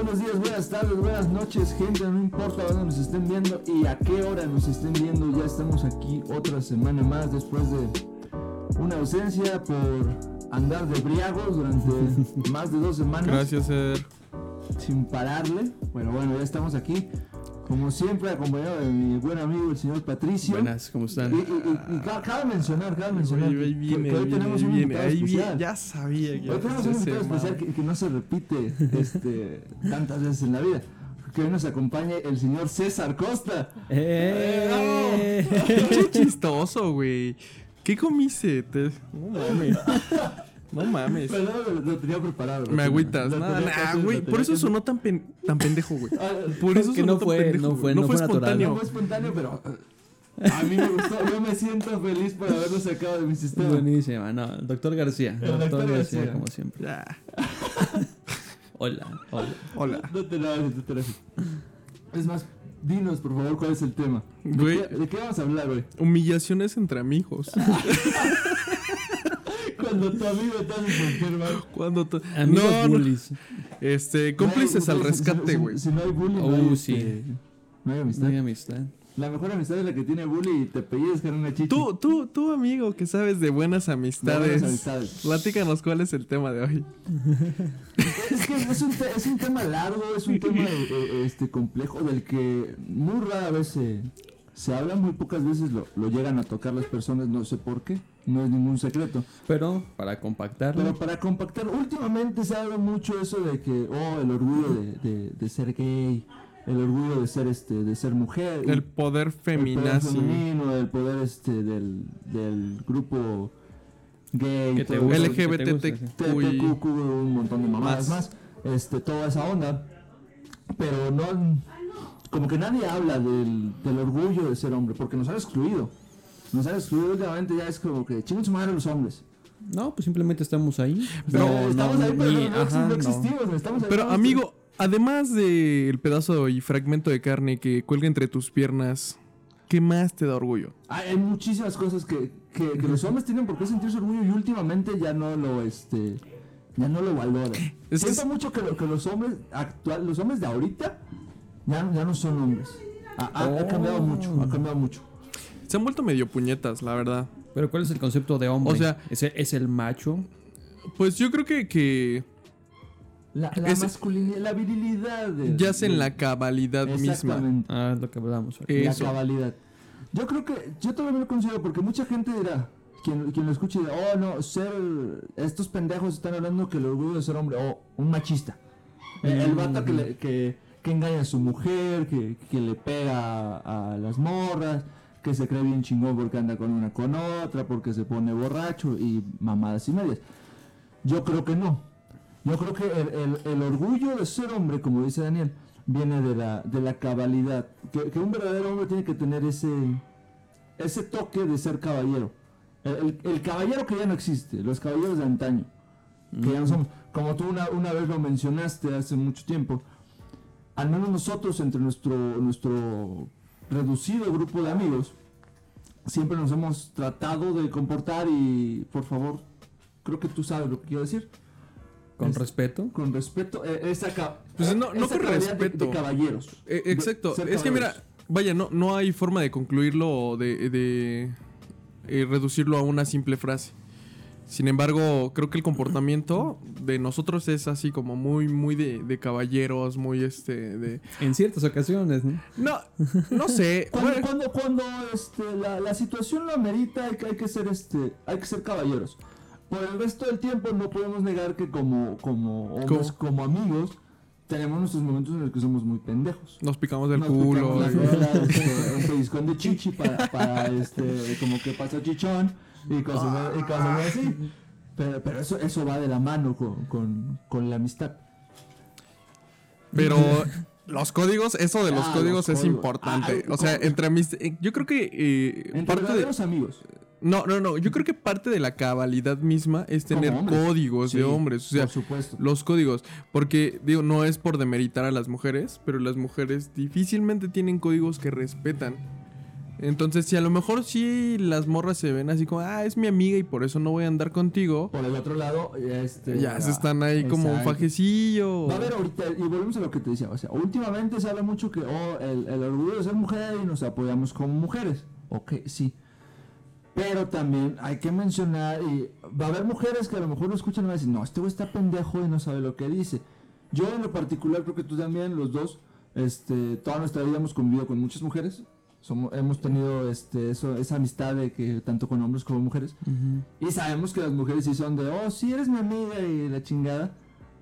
Buenos días, buenas tardes, buenas noches, gente. No importa dónde nos estén viendo y a qué hora nos estén viendo. Ya estamos aquí otra semana más después de una ausencia por andar de briagos durante más de dos semanas. Gracias, Eder. Sin pararle. Pero bueno, ya estamos aquí. Como siempre, acompañado de mi buen amigo, el señor Patricio. Buenas, ¿cómo Y, están? y- y- y ca- cabe mencionar, cabe mencionar Ahí viene, que hoy tenemos un viene, invitado ahí viene. especial. Ya sabía que Hoy tenemos un invitado especial que, que no se repite este, tantas veces en la vida. Que hoy nos acompañe el señor César Costa. ¡Eh! Qué chistoso, güey. ¿Qué comiste? Te- No mames. No mames. Perdón, lo, lo tenía preparado. Me agüitas. Nada, casi- güey. Por eso sonó tan, pen- tan pendejo, güey. Ah, Por eso Que sonó no tan fue- pendejo, no güey. fue- no fue. No espontáneo. fue espontáneo, pero a mí me gustó. Yo me siento feliz por haberlo sacado de mi sistema. Buenísima, no, el doctor García. El doctor, doctor García, García. como siempre. Ya. Hola, hola. Hola. No te enojes, no te enojes. Es más, dinos por favor cuál es el tema. ¿De, Güey. qué, de qué vamos a hablar hoy? Humillaciones entre amigos. Cuando tu amigo te hace sentir mal. Cuando Amigos no, bullies. Este, cómplices No hay- al rescate, si- güey. Si no hay bullying, Oh, no hay, sí. este, no hay amistad. No hay amistad. La mejor amistad es la que tiene bully y te pellizcan una chichi. Tú, tú, tú, amigo, que sabes de buenas De amistades. buenas amistades. Platícanos cuál es el tema de hoy. Es que es un, te- es un tema largo, es un tema eh, eh, este, complejo del que muy rara vez se, se habla, muy pocas veces lo, lo llegan a tocar las personas, no sé por qué, no es ningún secreto. Pero para compactarlo, Pero para compactar, últimamente se habla mucho eso de que, oh, el orgullo de, de- de ser gay, el orgullo de ser este, de ser mujer. El poder el poder feminazi. femenino, el poder este del, del grupo gay, que te gusta, te gusta, un montón de mamadas Más. más. este, toda esa onda. Pero no, como que nadie habla del, del orgullo de ser hombre, porque nos han excluido. Nos han excluido últimamente, ya es como que chinguen su madre los hombres. No, pues simplemente estamos ahí. Pero no, estamos no, ahí, pero ni- no, no, ajá, no no. existimos, estamos ahí, Pero estamos- amigo, además del pedazo y fragmento de carne que cuelga entre tus piernas, ¿qué más te da orgullo? Hay, hay muchísimas cosas que, que, que los hombres tienen por qué sentirse orgullo y últimamente ya no lo este ya no lo valoran. Es que Siento es- mucho que, lo- que los hombres actual, los hombres de ahorita ya, ya no son hombres. Ha, ha- ha Oh. cambiado mucho, ha cambiado mucho. Se han vuelto medio puñetas, la verdad. Pero ¿cuál es el concepto de hombre? O sea- ¿es el, es el macho? Pues yo creo que, que La, la Es- masculinidad, la virilidad de, yace en de- la cabalidad misma. Exactamente. Ah, es lo que hablamos. La cabalidad. Yo creo que, yo todavía lo considero porque mucha gente dirá, quien, quien lo escuche dirá, oh no, ser, estos pendejos están hablando que el orgullo de ser hombre, o un machista. El, el vato que, le- que, que engaña a su mujer, que, que le pega a, a las morras, que se cree bien chingón porque anda con una con otra, porque se pone borracho y mamadas y medias. Yo creo que no. Yo creo que el, el- el orgullo de ser hombre, como dice Daniel, viene de la, de la cabalidad. Que, que un verdadero hombre tiene que tener ese, ese toque de ser caballero. El, el- el caballero que ya no existe, los caballeros de antaño, que ya no somos. Como tú una, una vez lo mencionaste hace mucho tiempo, al menos nosotros entre nuestro, nuestro reducido grupo de amigos, siempre nos hemos tratado de comportar y, por favor, creo que tú sabes lo que quiero decir. Con Es- respeto. Con respeto, eh, esa, Pues no- no esa con cabalidad de- respeto. De, caballeros. Eh, De exacto. Es que mira, vaya, no, no hay forma de concluirlo o de, de, eh, reducirlo a una simple frase. Sin embargo, creo que el comportamiento de nosotros es así como muy, muy de, de caballeros, muy este, de... En ciertas ocasiones, ¿no? No, no sé. Cuando, bueno, cuando, cuando este, la, la situación lo amerita, hay que, hay que ser este, hay que ser caballeros. Por el resto del tiempo no podemos negar que como, como hombres, como amigos, tenemos nuestros momentos en los que somos muy pendejos. nos picamos del Nos culo. picamos la este, un pellizcón de chichi para, para este, como que pasa chichón y cosas, y cosas así. Pero, pero eso, eso va de la mano con, con, con la amistad. Pero los códigos, eso de los Ah, códigos los es códigos. importante. Ah, o sea, entre mis... eh, Yo creo que eh, Entre parte de... verdaderos amigos. No, no, no. Yo creo que parte de la cabalidad misma es tener códigos de hombres. O sea, por supuesto. los códigos. Porque, digo, no es por demeritar a las mujeres, pero las mujeres difícilmente tienen códigos que respetan. Entonces, si a lo mejor sí las morras se ven así como, ah, es mi amiga y por eso no voy a andar contigo, Por el otro lado, este. ya se están ahí como un fajecillo. Va a haber ahorita, y volvemos a lo que te decía, o sea, últimamente se habla mucho que, oh, el, el orgullo de ser mujer y nos apoyamos como mujeres. Ok, sí. Pero también hay que mencionar, y va a haber mujeres que a lo mejor lo escuchan y van a decir, no, este güey está pendejo y no sabe lo que dice. Yo en lo particular, creo que tú también, los dos, este, toda nuestra vida hemos convivido con muchas mujeres. Somos, hemos tenido este, eso, esa amistad de que tanto con hombres como mujeres. Y sabemos que las mujeres sí son de, oh, sí eres mi amiga y la chingada.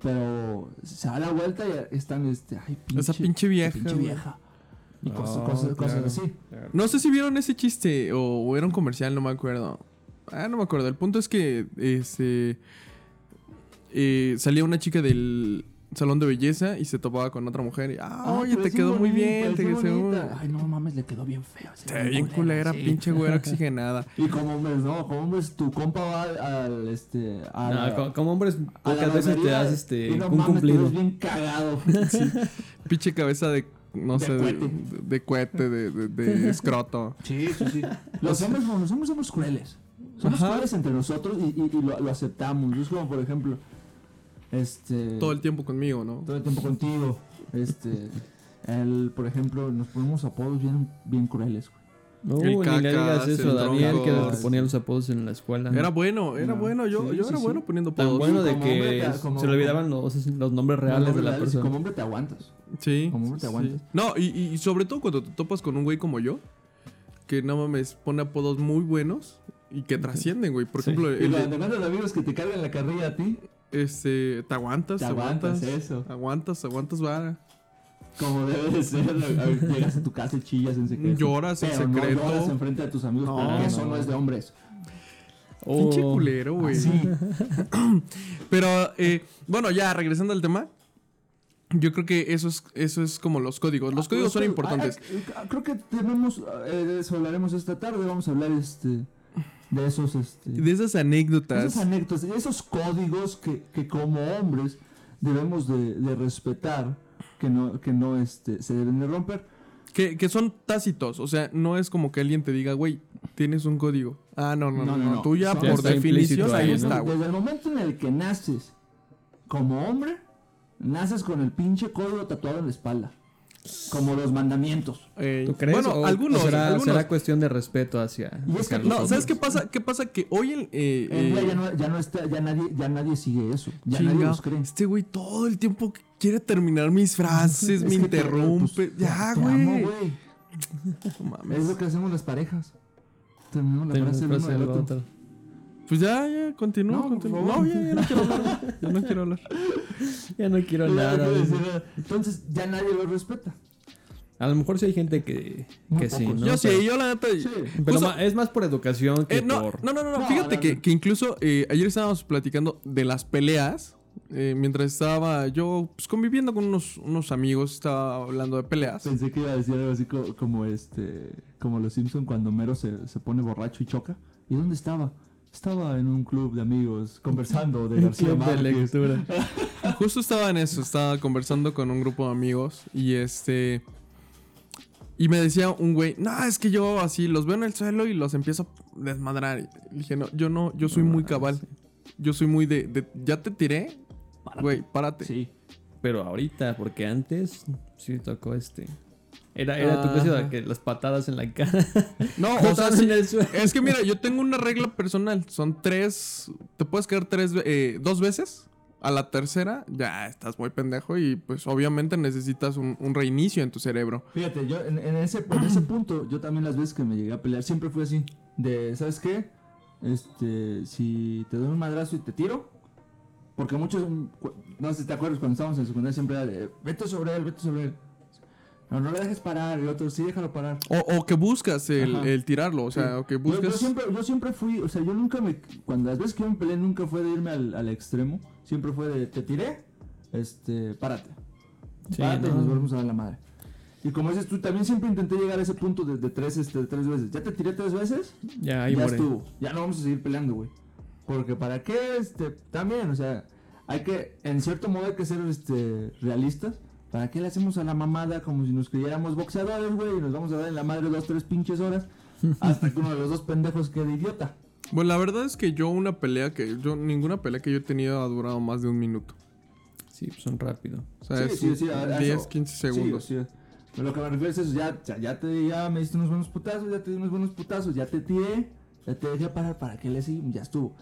Pero se da la vuelta y están, este, ay, pinche, Esa pinche vieja, pinche vieja. Y cosas, Oh, cosas, cosas claro, así. claro. No sé si vieron ese chiste o, o era un comercial, no me acuerdo. Ah, no me acuerdo. El punto es que este eh, salía una chica del salón de belleza y se topaba con otra mujer y, ah, Ay, oye, te sí quedó muy bien, te sí quedó. Ay, no mames, le quedó bien feo. ve bien culera, sí. pinche güera oxigenada. Y como hombres, no, como hombres, tu compa va al, al, este, a No, como hombres, pocas veces te das este, y no un mames, te cumplido. bien cagado. Pinche cabeza de, no De sé, de, cohete. de cohete, de, de- de escroto. Sí, sí, sí. Los hombres, no, los hombres somos crueles. Somos Ajá. crueles entre nosotros y, y- y lo, lo aceptamos. Es como, por ejemplo, este... Todo el tiempo conmigo, ¿no? todo el tiempo contigo. Este... El, por ejemplo, nos ponemos apodos bien, bien crueles. güey. No, El ni le cacas, digas eso a Daniel, que era el que ponía los apodos en la escuela. Era bueno, era No, bueno. Yo, sí, yo sí, era sí. bueno poniendo tan apodos. bueno de Como que te- como- se le olvidaban los, los nombres reales de la Reales, y persona. Como hombre te aguantas. Sí. Como hombre te sí. aguantas. No, y, y- y sobre todo cuando te topas con un güey como yo, que no mames, pone apodos muy buenos y que trascienden, güey. Por Sí. ejemplo, Y el de- cuando te encuentras amigos que te cargan la carrilla a ti, este, te aguantas, te aguantas aguantas. eso. Aguantas, aguantas vara. Como debe de ser. Llegas a tu casa y chillas en secreto. Lloras en secreto. No lloras enfrente de tus amigos No, porque eso no. no es de hombres. Oh, Pinche culero, güey. Sí. Pero, eh, bueno, ya regresando al tema. Yo creo que eso es, eso es como los códigos. Los códigos son importantes. Ah, ah, creo que tenemos. eh, eso hablaremos esta tarde. Vamos a hablar este, de esos. Este, De esas anécdotas. esas anécdotas, esos códigos que, que como hombres debemos de, de respetar, que no, que no este, se deben de romper. Que, que son tácitos, o sea, no es como que alguien te diga, güey, tienes un código. Ah, no, no, no, No. Tú ya por definición ahí ahí, está. Desde el momento en el que naces como hombre, naces con el pinche código tatuado en la espalda. Como los mandamientos. Ey. ¿Tú crees? Bueno, ¿O- algunos, o será, algunos. será cuestión de respeto hacia. Y es hacia que- los No, ¿sabes qué pasa? ¿Qué pasa? Que hoy en... eh, eh, ya no, ya no está, ya nadie, ya nadie sigue eso. Ya nadie los cree. Este güey todo el tiempo quiere terminar mis frases, me te- interrumpe. pues, ya, te güey. amo, güey. No mames. Es lo que hacemos las parejas. Terminamos la frase el uno del del otro. otro. Pues ya, ya, continúa, No, continúa. No, ya, ya no quiero hablar. Ya no quiero hablar. Ya no quiero Ya no nada. nada. Entonces ya nadie lo respeta. A lo mejor sí hay gente que, que sí. ¿no? yo sí, yo la neta... Sí. Pero Justo- es más por educación que Eh, no, por. no, no, no, no, Fíjate no, que, no. que incluso eh, ayer estábamos platicando de las peleas. eh, mientras estaba yo pues, conviviendo con unos, unos amigos, estaba hablando de peleas. Pensé que iba a decir algo así co- como, este como los Simpson cuando Mero se, se pone borracho y choca. ¿Y dónde estaba? Estaba en un club de amigos conversando de García club de Márquez. lectura. Justo estaba en eso, estaba conversando con un grupo de amigos y este... Y me decía un güey, no, es que yo así los veo en el suelo y los empiezo a desmadrar. Y dije, no, yo no, yo soy muy cabal. Yo soy muy de, de- ya te tiré, güey, párate. Sí. Pero ahorita, porque antes sí tocó este. Era, era tu cosa que las patadas en la cara. No, o sea, Botadas sí, en el suelo. es que mira, yo tengo una regla personal. Son tres, te puedes caer tres, eh, dos veces. A la tercera, ya estás muy pendejo y pues obviamente necesitas un, un reinicio en tu cerebro. Fíjate, yo en, en ese, en ese punto, yo también las veces que me llegué a pelear, siempre fue así. De, ¿sabes qué? Este, si te doy un madrazo y te tiro. Porque muchos, no sé si te acuerdas, cuando estábamos en secundaria siempre era de, vete sobre él, vete sobre él. No, no le dejes parar. Y otro, sí, déjalo parar. O, o que buscas el, el tirarlo, o sea, Sí. o que Yo- Yo, buscas... siempre, yo siempre fui, o sea, yo nunca me. Cuando las veces que yo me peleé, nunca fue de irme al, al extremo. Siempre fue de, te tiré, este, párate. Sí, párate y no. nos volvemos a dar la madre. Y como dices tú, también siempre intenté llegar a ese punto de, de tres, este, de tres veces. Ya te tiré tres veces, Ya, ahí ya estuvo. Ya no vamos a seguir peleando, güey. Porque para qué, este, también, o sea, hay que, en cierto modo hay que ser, este, realistas. ¿Para qué le hacemos a la mamada como si nos creyéramos boxeadores, güey? Y nos vamos a dar en la madre dos, tres pinches horas hasta que uno de los dos pendejos quede idiota. Bueno, la verdad es que yo una pelea que yo ninguna pelea que yo he tenido ha durado más de un minuto. Sí, pues son rápido. O sea, es 10, 15 segundos. Sí, sí. Pero lo que me refiero es eso, ya, ya, te ya me diste unos buenos putazos, ya te di unos buenos putazos, ya te tiré, ya te dejé parar, ¿para qué le sigo? Ya estuvo.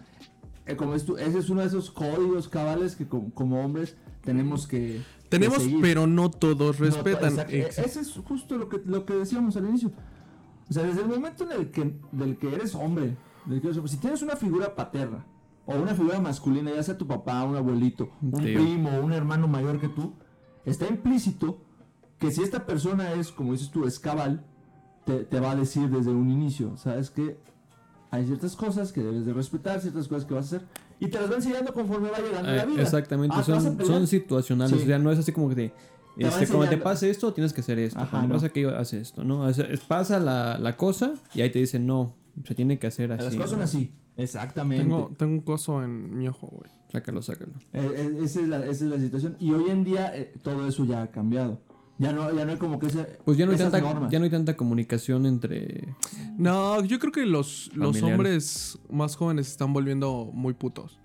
Eh, como ese es uno de esos códigos cabales que como, como hombres tenemos que Tenemos, pero no todos No, respetan. Ex- Ese es justo lo que, lo que decíamos al inicio. O sea, desde el momento en el que, del que eres hombre, del que eres hombre, si tienes una figura paterna o una figura masculina, ya sea tu papá, un abuelito, un Tío. primo, un hermano mayor que tú, está implícito que si esta persona es, como dices tú, es cabal, te, te va a decir desde un inicio, ¿sabes que Hay ciertas cosas que debes de respetar, ciertas cosas que vas a hacer, y te las va enseñando conforme va llegando Eh, la vida. exactamente, Ah, ¿te vas a son, situacionales. Sí. O sea, no es así como que te, este, cuando te pase esto, tienes que hacer esto. Ajá, cuando no. pasa aquello, haz esto, ¿no? O sea, es- pasa la, la cosa y ahí te dicen, no, se tiene que hacer así. Las cosas son así, exactamente. tengo, tengo un coso en mi ojo, güey. Sácalo, sácalo. Eh, eh, esa, es la, esa es la situación. Y hoy en día eh, todo eso ya ha cambiado. Ya no, ya no hay como que ese, Pues ya no, hay esas tanta, normas. ya no hay tanta comunicación entre... No, yo creo que los, los hombres más jóvenes se están volviendo muy putos.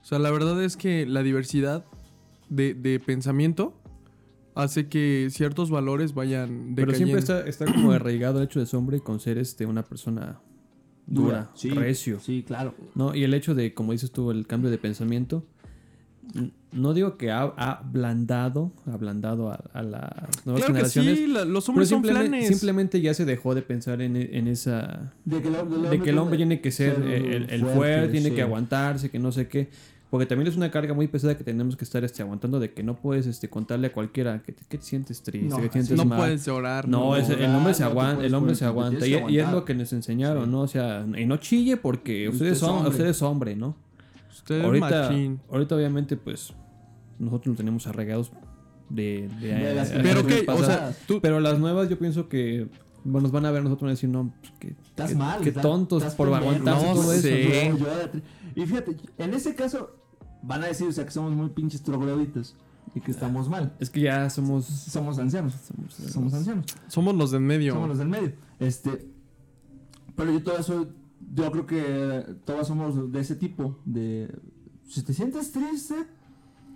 O sea, la verdad es que la diversidad de, de pensamiento hace que ciertos valores vayan Pero siempre está, está como arraigado el hecho de ser hombre con ser este, una persona dura, Sí, recio. Sí, claro. ¿no? Y el hecho de, como dices tú, el cambio de pensamiento, no digo que ha, ha ablandado, ablandado a, a las nuevas Claro que generaciones, sí, la- los hombres son simplemente, flanes. simplemente ya se dejó de pensar en, en esa... De que el, hombre- De que el hombre tiene que ser ser el, el fuerte, fuerte, tiene sí. que aguantarse, que no sé qué. Porque también es una carga muy pesada que tenemos que estar este, aguantando de que no puedes este, contarle a cualquiera que, te- que te sientes triste, No, que te sientes no mal. puedes llorar. No, es- el hombre se no aguanta, el hombre se aguanta. Y, es lo que nos enseñaron, Sí. ¿no? O sea, y no chille porque Usted ustedes es son, hombre. usted es hombre, ¿no? Usted ahorita, machín. ahorita obviamente pues nosotros lo tenemos arraigados de, de, De las eh, Pero generaciones que, o sea, tú, pero las nuevas yo pienso que bueno, nos van a ver nosotros y van a decir, no, pues, que, Estás que- mal. que tontos estás por aguantarse No todo sé. eso. Y fíjate, en ese caso van a decir, o sea, que somos muy pinches trogloditas y que estamos mal. Es que ya somos... Somos ancianos. somos- Somos ancianos. somos los de en medio. Somos los del medio. Este, pero yo todavía soy, yo creo que todos somos de ese tipo, de si te sientes triste,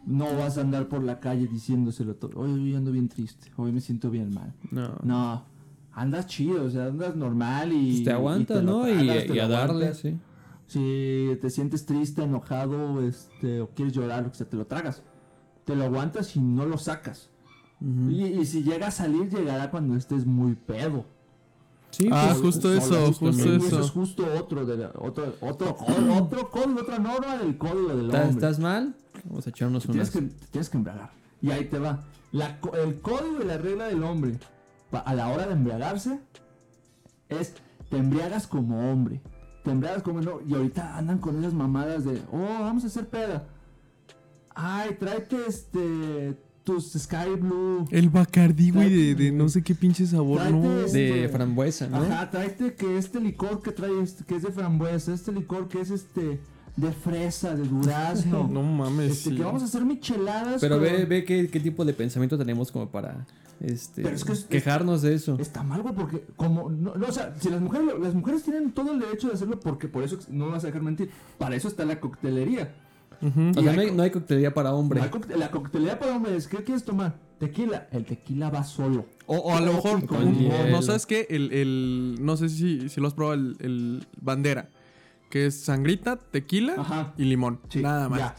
no vas a andar por la calle diciéndoselo todo. Oye, hoy ando bien triste, hoy me siento bien mal. No. No, andas chido, o sea, andas normal y Pues te aguantas, y te lo ¿no? Y, te a darle, aguantas. sí. Si te sientes triste, enojado, este, o quieres llorar, lo que sea, te lo tragas. Te lo aguantas y no lo sacas. Y, y si llega a salir, llegará cuando estés muy pedo. Sí, Ah, pues, justo eso, justo eso. es justo otro, de la- otro, otro, código, otro código, otra norma del código del ¿estás, hombre. estás mal? Vamos a echarnos Te tienes, unas... que, te tienes que embriagar. Y ahí te va. La el código y la regla del hombre pa- a la hora de embriagarse es te embriagas como hombre. Te embriagas como no. Y ahorita andan con esas mamadas de, oh, vamos a hacer peda. Ay, tráete este tus Sky Blue. El Bacardí, güey, de, de no sé qué pinche sabor, Tráete no. ese- De frambuesa, ¿no? Ajá, tráete que este licor que trae, este, que es de frambuesa, este licor que es este de fresa, de durazno. No mames, este, sí. que vamos a hacer micheladas. Pero con- ve, ve qué, qué tipo de pensamiento tenemos como para este, Pero es que es- quejarnos de eso. Está mal, güey, porque como no, no, o sea, si las mujeres lo- las mujeres tienen todo el derecho de hacerlo porque por eso no me vas a dejar mentir. Para eso está la coctelería. O sea, hay no hay, no hay coctelería para hombre. La, coct- la coctelería para hombres, ¿qué quieres tomar? Tequila. El tequila va solo. O, o a lo mejor, un- no sabes qué, el, el, no sé si, si lo has probado, el, el bandera, que es sangrita, tequila Ajá. y limón, Sí, nada más. Ya.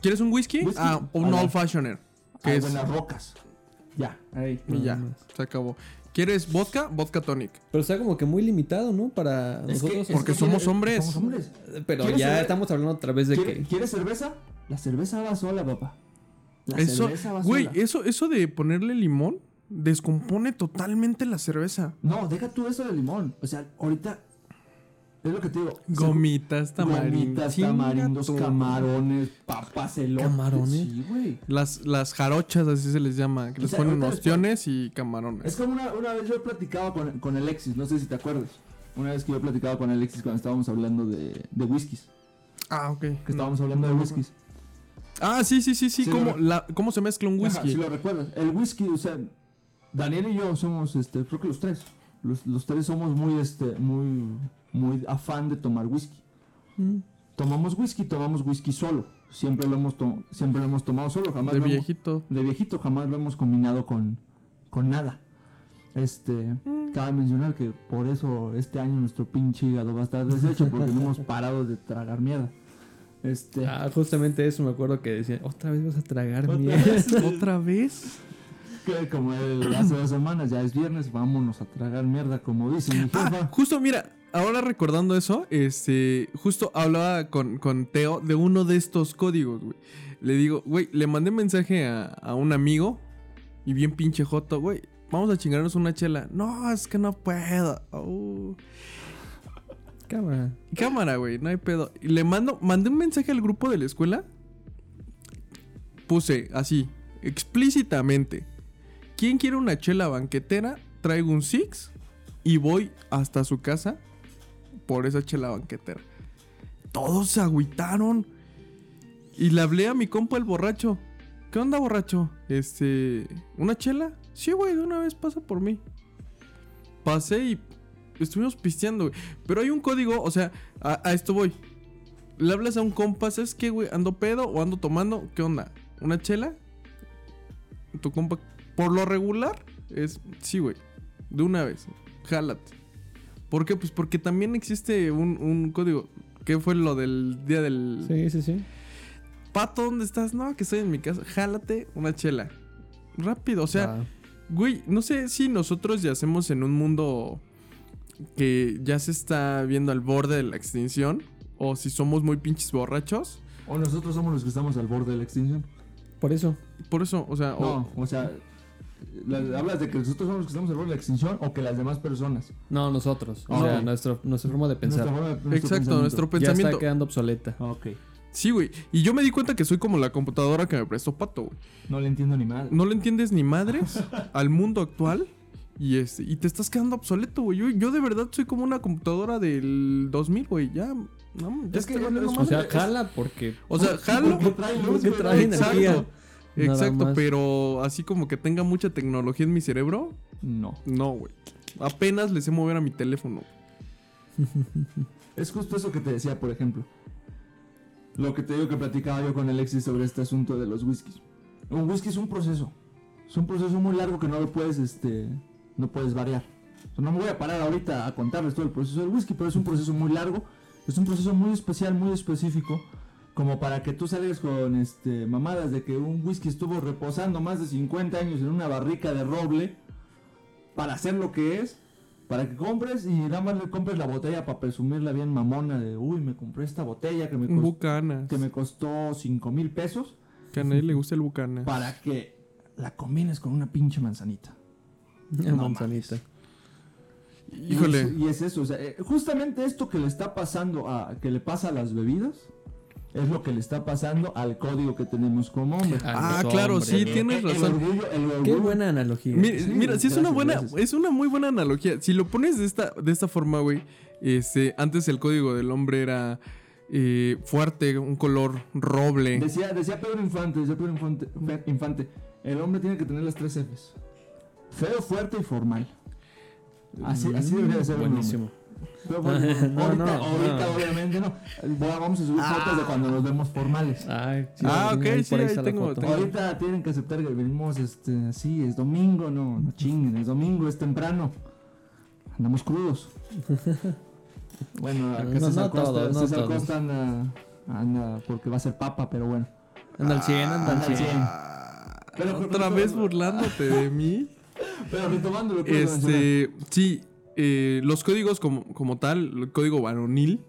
¿Quieres un whisky? Whisky. Ah, un old fashioner, que es, buenas rocas. Ya. Ahí. y ya, se acabó. ¿Quieres vodka? Vodka tonic. Pero está como que muy limitado, ¿no? Para Es nosotros. Porque que somos quiere- hombres. Somos hombres. Pero ¿Quieres ya estamos hablando otra vez de ¿Quiere- que... ¿Quieres cerveza? La cerveza va sola, papá. La Eso, cerveza va güey, sola. eso, eso de ponerle limón descompone totalmente la cerveza. No, deja tú eso de limón. O sea, ahorita. Es lo que te digo. Gomitas, tamarindos. Gomitas, tamarindos, camarones, papas, elotes. ¿Camarones? Sí, güey. Las, las jarochas, así se les llama, que O les sea, ponen ostiones y camarones. Es como una, una vez yo he platicado con, con Alexis, no sé si te acuerdas. Una vez que yo he platicado con Alexis cuando estábamos hablando de, de whiskies. Ah, ok. Que estábamos hablando de whiskies. Ah, sí, sí, sí, sí. Sí, ¿Cómo, la- ¿Cómo se mezcla un Ajá, whisky? si lo recuerdas. El whisky, o sea, Daniel y yo somos, este, creo que los tres. Los, los tres somos muy, este, muy, muy afán de tomar whisky. Mm. Tomamos whisky, tomamos whisky solo. Siempre lo hemos, to- siempre lo hemos tomado solo, jamás de lo hemos- viejito. de viejito, jamás lo hemos combinado con, con nada. Este, cabe mencionar que por eso este año nuestro pinche hígado va a estar deshecho porque no hemos parado de tragar mierda. Este, Ah, justamente eso me acuerdo que decían, otra vez vas a tragar Otra mierda. vez. ¿Otra vez? que como el- hace dos semanas, ya es viernes, vámonos a tragar mierda, como dice mi Ah, jefa. justo, mira, ahora recordando eso, este, justo hablaba con, con Teo de uno de estos códigos, güey. Le digo, güey, le mandé mensaje a, a un amigo y bien pinche joto, güey, vamos a chingarnos una chela. No, es que no puedo. Oh. Cámara. Cámara, güey, no hay pedo. Y le mando, mandé un mensaje al grupo de la escuela. Puse así, explícitamente. ¿Quién quiere una chela banquetera? Traigo un Six y voy hasta su casa por esa chela banquetera. Todos se agüitaron. Y le hablé a mi compa el borracho. ¿Qué onda, borracho? Este, ¿una chela? Sí, güey, de una vez pasa por mí. Pasé y estuvimos pisteando, güey. Pero hay un código, o sea, a, a esto voy. Le hablas a un compa, ¿sabes qué, güey? ¿Ando pedo o ando tomando? ¿Qué onda? ¿Una chela? Tu compa, por lo regular, es, sí, güey. De una vez, jálate. ¿Por qué? Pues porque también existe un, un código. ¿Qué fue lo del día del... Sí, sí, sí. Pato, ¿dónde estás? No, que estoy en mi casa. Jálate una chela. Rápido, o sea... Güey, no sé si nosotros yacemos en un mundo que ya se está viendo al borde de la extinción o si somos muy pinches borrachos. O nosotros somos los que estamos al borde de la extinción. por eso. Por eso, o sea, o- No, o sea, hablas de que nosotros somos los que estamos al borde de la extinción o que las demás personas. No, nosotros. O sea, nuestro, nuestra forma de pensar. Nuestra forma- nuestro exacto, pensamiento. nuestro ya pensamiento. está quedando obsoleta. Ok. Sí, güey. Y yo me di cuenta que soy como la computadora que me prestó Pato, güey. No le entiendo ni mal. No le entiendes ni madres al mundo actual. Y, este, y te estás quedando obsoleto, güey. Yo, yo de verdad soy como una computadora del 2000, güey. Ya, no, ya Es que es- O madre. sea, jala porque. O sea, jalo. Porque trae luz, Porque trae energía. Exacto. Exacto, más. pero así como que tenga mucha tecnología en mi cerebro, No. no, güey. Apenas le sé mover a mi teléfono. Es justo eso que te decía, por ejemplo. Lo que te digo que platicaba yo con Alexis sobre este asunto de los whiskies. Un whisky es un proceso. Es un proceso muy largo que no lo puedes, este, no puedes variar. O sea, no me voy a parar ahorita a contarles todo el proceso del whisky, pero es un proceso muy largo. Es un proceso muy especial, muy específico. Como para que tú salgas con este, mamadas de que un whisky estuvo reposando más de 50 años en una barrica de roble para hacer lo que es, para que compres y nada más le compres la botella para presumirla bien mamona de, uy, me compré esta botella que me, costó, Bucanas. que me costó 5 mil pesos Que a nadie le gusta el Bucanas. para que la combines con una pinche manzanita. No manzanita. Y Híjole. es- Y es, eso, o sea, eh, justamente esto que le está pasando a, que le pasa a las bebidas, es lo que le está pasando al código que tenemos como hombre. Ah, claro, hombre. sí, tienes el razón. orgullo- el Qué orgullo- buena analogía. Mira, Sí, mira, sí es una buena, gracias. es una muy buena analogía. Si lo pones de esta, de esta forma, güey, este, antes el código del hombre era eh, fuerte, un color roble. Decía, decía Pedro Infante, decía Pedro Infante, Infante, el hombre tiene que tener las tres Fs. Feo, fuerte y formal. Así, así debería de ser. Buenísimo. Formal. No, ahorita, no, ahorita no. obviamente no. Va- Vamos a subir fotos de cuando nos vemos formales. Ay, sí, Ah, ok, sí, ahí tengo- tengo- Ahorita tienen que aceptar que venimos este, así, es domingo, no, no chinguen, es domingo, es temprano. Andamos crudos. Bueno, acá No, César no Costa, todos, César. Costa anda, anda porque va a ser papa, pero bueno. Anda al 100, anda al Anda al 100. 100. Ah, Pero- Otra pero- vez burlándote de mí. Pero retomando lo que mencionar. Este, sí, eh, los códigos como, como tal, el código varonil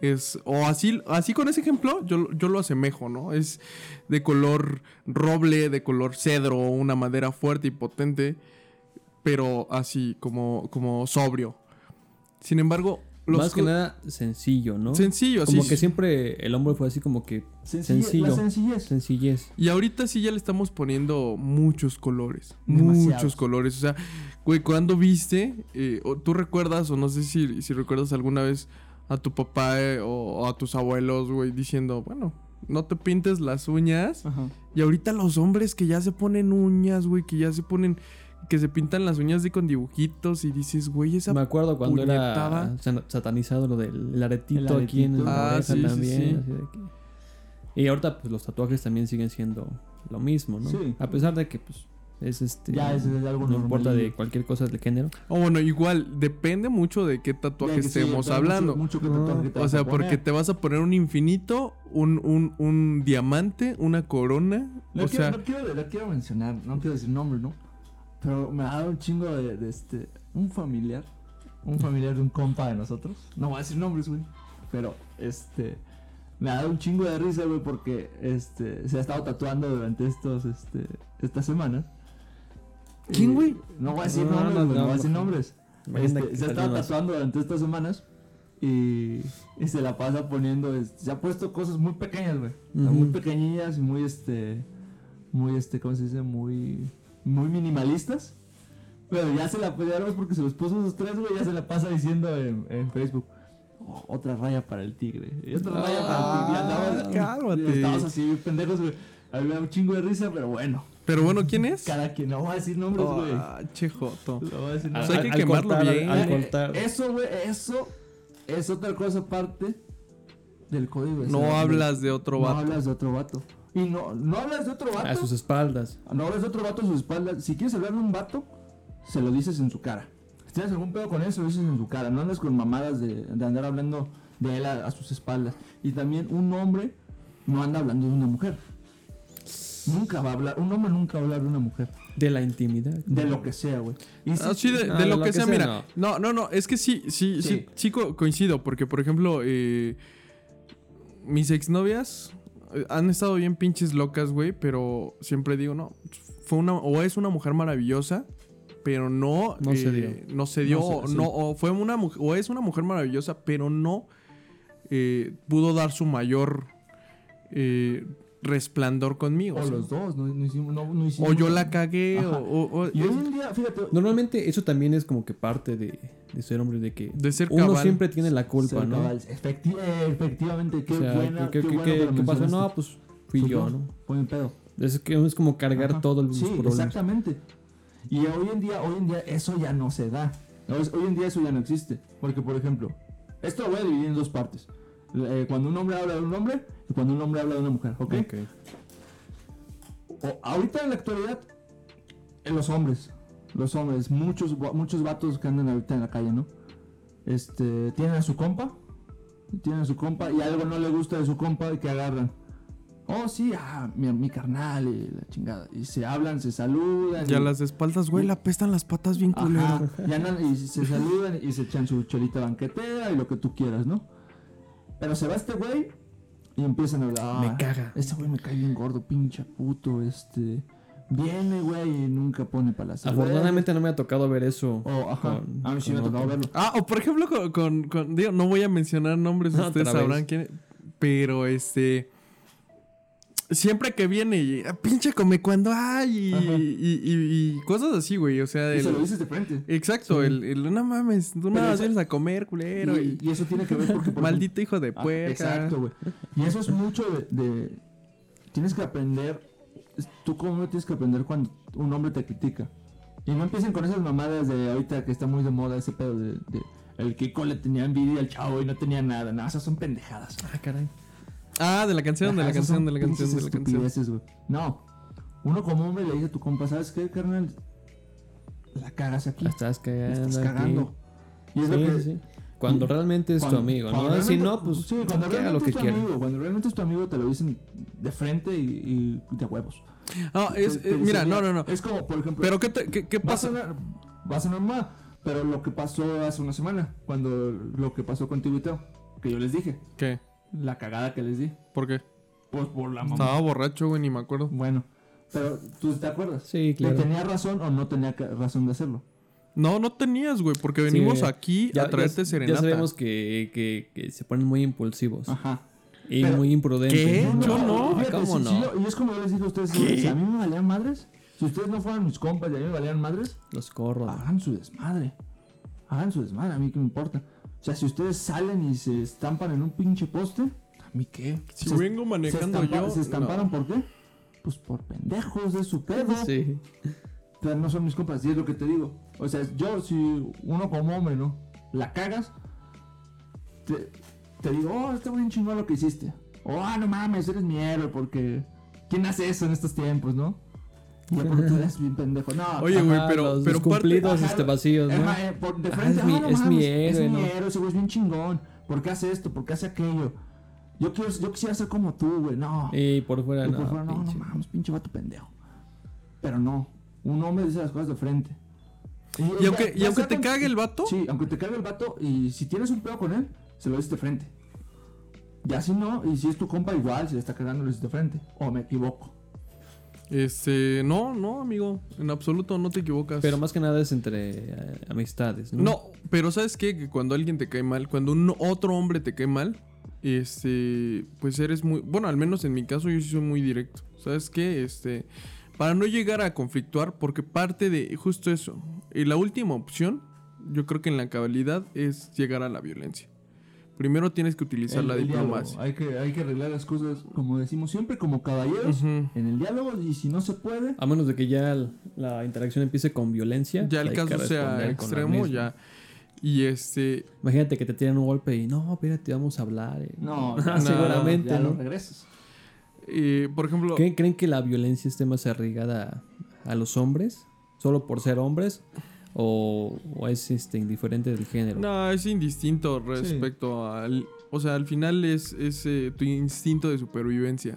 es, o así, así con ese ejemplo, yo, yo lo asemejo, ¿no? Es de color roble, de color cedro, una madera fuerte y potente, pero así como, como sobrio. Sin embargo, los Más que nada sencillo, ¿no? sencillo, así. Como que siempre el hombre fue así como que sencillo. La sencillez. sencillez. Y ahorita sí ya le estamos poniendo muchos colores. Demasiados. Muchos colores. O sea, güey, cuando viste, eh, o tú recuerdas, o no sé si, si recuerdas alguna vez a tu papá eh, o, o a tus abuelos, güey, diciendo, bueno, no te pintes las uñas. Ajá. Y ahorita los hombres que ya se ponen uñas, güey, que ya se ponen, que se pintan las uñas de con dibujitos y dices, güey, esa... Me acuerdo cuando puñetada. era satanizado lo del el aretito El aquí en la Ah, oreja sí, sí, también. sí. así de que- Y ahorita pues los tatuajes también siguen siendo lo mismo, ¿no? Sí. A pesar de que pues es este Ya es algo no importa de cualquier cosa del género. O bueno, igual, depende mucho de qué tatuaje sí, estemos hablando. Mucho, mucho que tatuaje te o sea, porque te vas a poner un infinito, un, un, un diamante, una corona. No, o quiero, sea, no, quiero, no quiero mencionar, no quiero decir nombre, ¿no? Pero me ha dado un chingo de, de este. Un familiar. Un familiar de un compa de nosotros. No voy a decir nombres, güey. Pero, este. Me ha dado un chingo de risa, güey, porque este, se ha estado tatuando durante estos, este, estas semanas. ¿Quién, güey? No voy a decir No, nombres, no, güey, no, no, voy a decir no. nombres. Este, se ha estado tatuando durante estas semanas y, y se la pasa poniendo, se ha puesto cosas muy pequeñas, güey. Muy pequeñillas y muy, este, muy, este, ¿cómo se dice? Muy, muy minimalistas. Pero ya se la, ya no es porque se los puso esos tres, güey, ya se la pasa diciendo en, en Facebook. "Oh, otra raya para el tigre. Y otra raya para el tigre. Y Ah, cálmate. y Estábamos así, pendejos, güey. A mí me da un chingo de risa, pero bueno. pero bueno, ¿quién es? Cada quien, no voy a decir nombres, güey. Ah, che joto. No voy a decir Al- O sea, hay que al quemarlo cortar, bien. al Eh, cortar. Eso, güey, eso es otra cosa aparte del código. de No hablas de otro vato. No hablas de otro vato. Y no, no hablas de otro vato. A sus espaldas. No hablas de otro vato a sus espaldas. Si quieres hablar de un vato, se lo dices en su cara. Si tienes algún pedo con él, se lo dices en su cara. No andas con mamadas de, de andar hablando de él a, a sus espaldas. Y también un hombre no anda hablando de una mujer. Nunca va a hablar, un hombre nunca va a hablar de una mujer. De la intimidad. De lo que sea, güey. Ah, sí, de, No, de de lo, lo que, que sea, sea, mira. No. no, no, es que sí, sí, sí, Sí. sí, co- coincido, porque por ejemplo, eh, mis exnovias han estado bien pinches locas, güey, pero siempre digo, no, fue una, o es una mujer maravillosa, pero no, No se eh, no se dio, No no, se- sí. o fue una mujer, o es una mujer maravillosa, pero no eh, pudo dar su mayor eh, resplandor conmigo. O o sea, los dos, no, no hicimos, no, no hicimos o yo la cagué, Ajá. o, o- o- Y hoy en día, fíjate, Normalmente eso también es como que parte de, de ser hombre, de que de ser uno cabal. siempre tiene la culpa, ser ¿no? cabal. Efecti- efectivamente, qué o sea, buena, ¿qué, qué, qué- qué- pasó? No, pues fui yo, ¿no? Fue mi pedo. Es que es como cargar Ajá. todos los Sí, problemas. exactamente. Y hoy en día, hoy en día eso ya no se da. Hoy en día eso ya no existe. Porque, por ejemplo, esto lo voy a dividir en dos partes. Eh, cuando un hombre habla de un hombre y cuando un hombre habla de una mujer, ¿ok? Ok. O- ahorita en la actualidad, en los hombres, los hombres, muchos, muchos vatos que andan ahorita en la calle, ¿no? Este, tienen a su compa, tienen a su compa y algo no le gusta de su compa y que agarran. Oh, sí, ah, mi, mi carnal y la chingada. Y se hablan, se saludan. Y- las espaldas, güey, la pestan las patas bien culero. Y, andan y se saludan y se echan su cholita banquetera y lo que tú quieras, ¿no? Pero se va este güey y empiezan a hablar. Me "Ah, caga". Este güey me cae bien gordo, pinche puto, este. Viene, güey, y nunca pone cerveza. Afortunadamente no me ha tocado ver eso. Oh, ajá. con- a mí sí me ha tocado verlo. Ah, o por ejemplo, con, con, con- digo, no voy a mencionar nombres, No, ustedes sabrán quién, pero este, siempre que viene, y, "Ah, pinche come cuando hay y, y- y- y cosas así, güey, o sea, Y se el- lo dices de frente. exacto, Sí. el, el, no mames, tú nada más eso- vienes a comer, culero, y, Y, y eso tiene que ver porque. por maldito hijo de Ah, puerca. exacto, güey. Y eso es mucho de, de- Tienes que aprender. Tú como hombre tienes que aprender cuando un hombre te critica. Y no empiecen con esas mamadas de ahorita que está muy de moda ese pedo de. de el Kiko le tenía envidia al chavo y no tenía nada. No, esas son pendejadas. Ah, caray. Ah, de la canción, de la canción, de la canción, de la canción. No. Uno como hombre le dice a tu compa, ¿sabes qué, carnal? La cagas aquí. La estás La cagando. aquí. Y es Sí, lo que. sí, sí. Cuando realmente es tu amigo, ¿no? Si no, pues Sí, cuando realmente lo que es tu quiera. amigo. Cuando realmente es tu amigo, te lo dicen de frente y, y de huevos. Ah, es, Te- eh, te mira, dicen, no, no, no. Es como, por ejemplo. Pero ¿qué, te- qué, pasa? va a sonar mal, pero lo que pasó hace una semana, cuando lo que pasó con y Teo, que yo les dije, ¿Qué? la cagada que les di, ¿Por qué? pues por la mamá. Estaba borracho, güey, ni me acuerdo. Bueno, pero tú te acuerdas. Sí, claro. ¿Que ¿Tenía razón o no tenía razón de hacerlo? No, no tenías, güey, porque venimos Sí, aquí Ya, a traerte ya- serenata. ya sabemos que, que, que se ponen muy impulsivos Ajá. y Pero- muy imprudentes. ¿Qué? Yo no. fíjate, ¿Cómo si- no? si yo- y es como yo les dije a ustedes, si a mí me valían madres, si ustedes no fueran mis compas y a mí me valían madres, Los corro. hagan su desmadre. Hagan su desmadre, a mí que me importa. O sea, si ustedes salen y se estampan en un pinche poste, ¿A mí qué? Si Se- vengo manejando se estampa- yo. ¿Se estamparon no. por qué? Pues por pendejos de su pedo. Sí. Pero no son mis compas, y es lo que te digo. O sea, yo, si uno como hombre, ¿no? La cagas, te, te digo, oh, está bien chingón lo que hiciste. O, ah, no mames, eres mi héroe, porque. ¿Quién hace eso en estos tiempos, no? Y tú eres bien pendejo. No, Oye, güey, pero, pero parte, cumplidos Ajá, este vacíos, ¿no? Eh, por de Ah, es mi- ah, no es mi héroe, Es mi ¿no? héroe, ese güey es bien chingón. ¿Por qué hace esto? ¿Por qué hace aquello? Yo, quiero, yo quisiera ser como tú, güey. No. Y por fuera Y no. por fuera, no, no pinche. mames, pinche vato pendejo. Pero no, un hombre dice las cosas de frente. Y aunque, y aunque te cague el vato, Sí, aunque te cague el vato y si tienes un pedo con él, se lo dices de frente. Ya si no, y si es tu compa igual, si le está cagando, lo dices de frente. O me equivoco. este, no, no, amigo, en absoluto no te equivocas. Pero más que nada es entre eh, amistades, ¿no? No, pero ¿sabes qué? Que cuando alguien te cae mal, cuando un otro hombre te cae mal, este, pues eres muy, bueno, al menos en mi caso yo sí soy muy directo. ¿Sabes qué? Este, para no llegar a conflictuar, porque parte de justo eso. Y la última opción, yo creo que en la cabalidad es llegar a la violencia. Primero tienes que utilizar El- la el diálogo. diplomacia. Hay que, hay que arreglar las cosas, como decimos siempre, como caballeros, en el diálogo. Y si no se puede, A menos de que ya el- la interacción empiece con violencia. Ya el caso sea extremo, ya. Y este, Imagínate que te tiran un golpe y no, espérate, vamos a hablar. eh. no, seguramente, ya ¿no? lo regresas. Eh, por ejemplo, ¿Creen, creen que la violencia esté más arraigada a, a los hombres? ¿Solo por ser hombres? ¿O, o es este, indiferente del género? No, es indistinto respecto al... O sea, al final es, es eh, tu instinto de supervivencia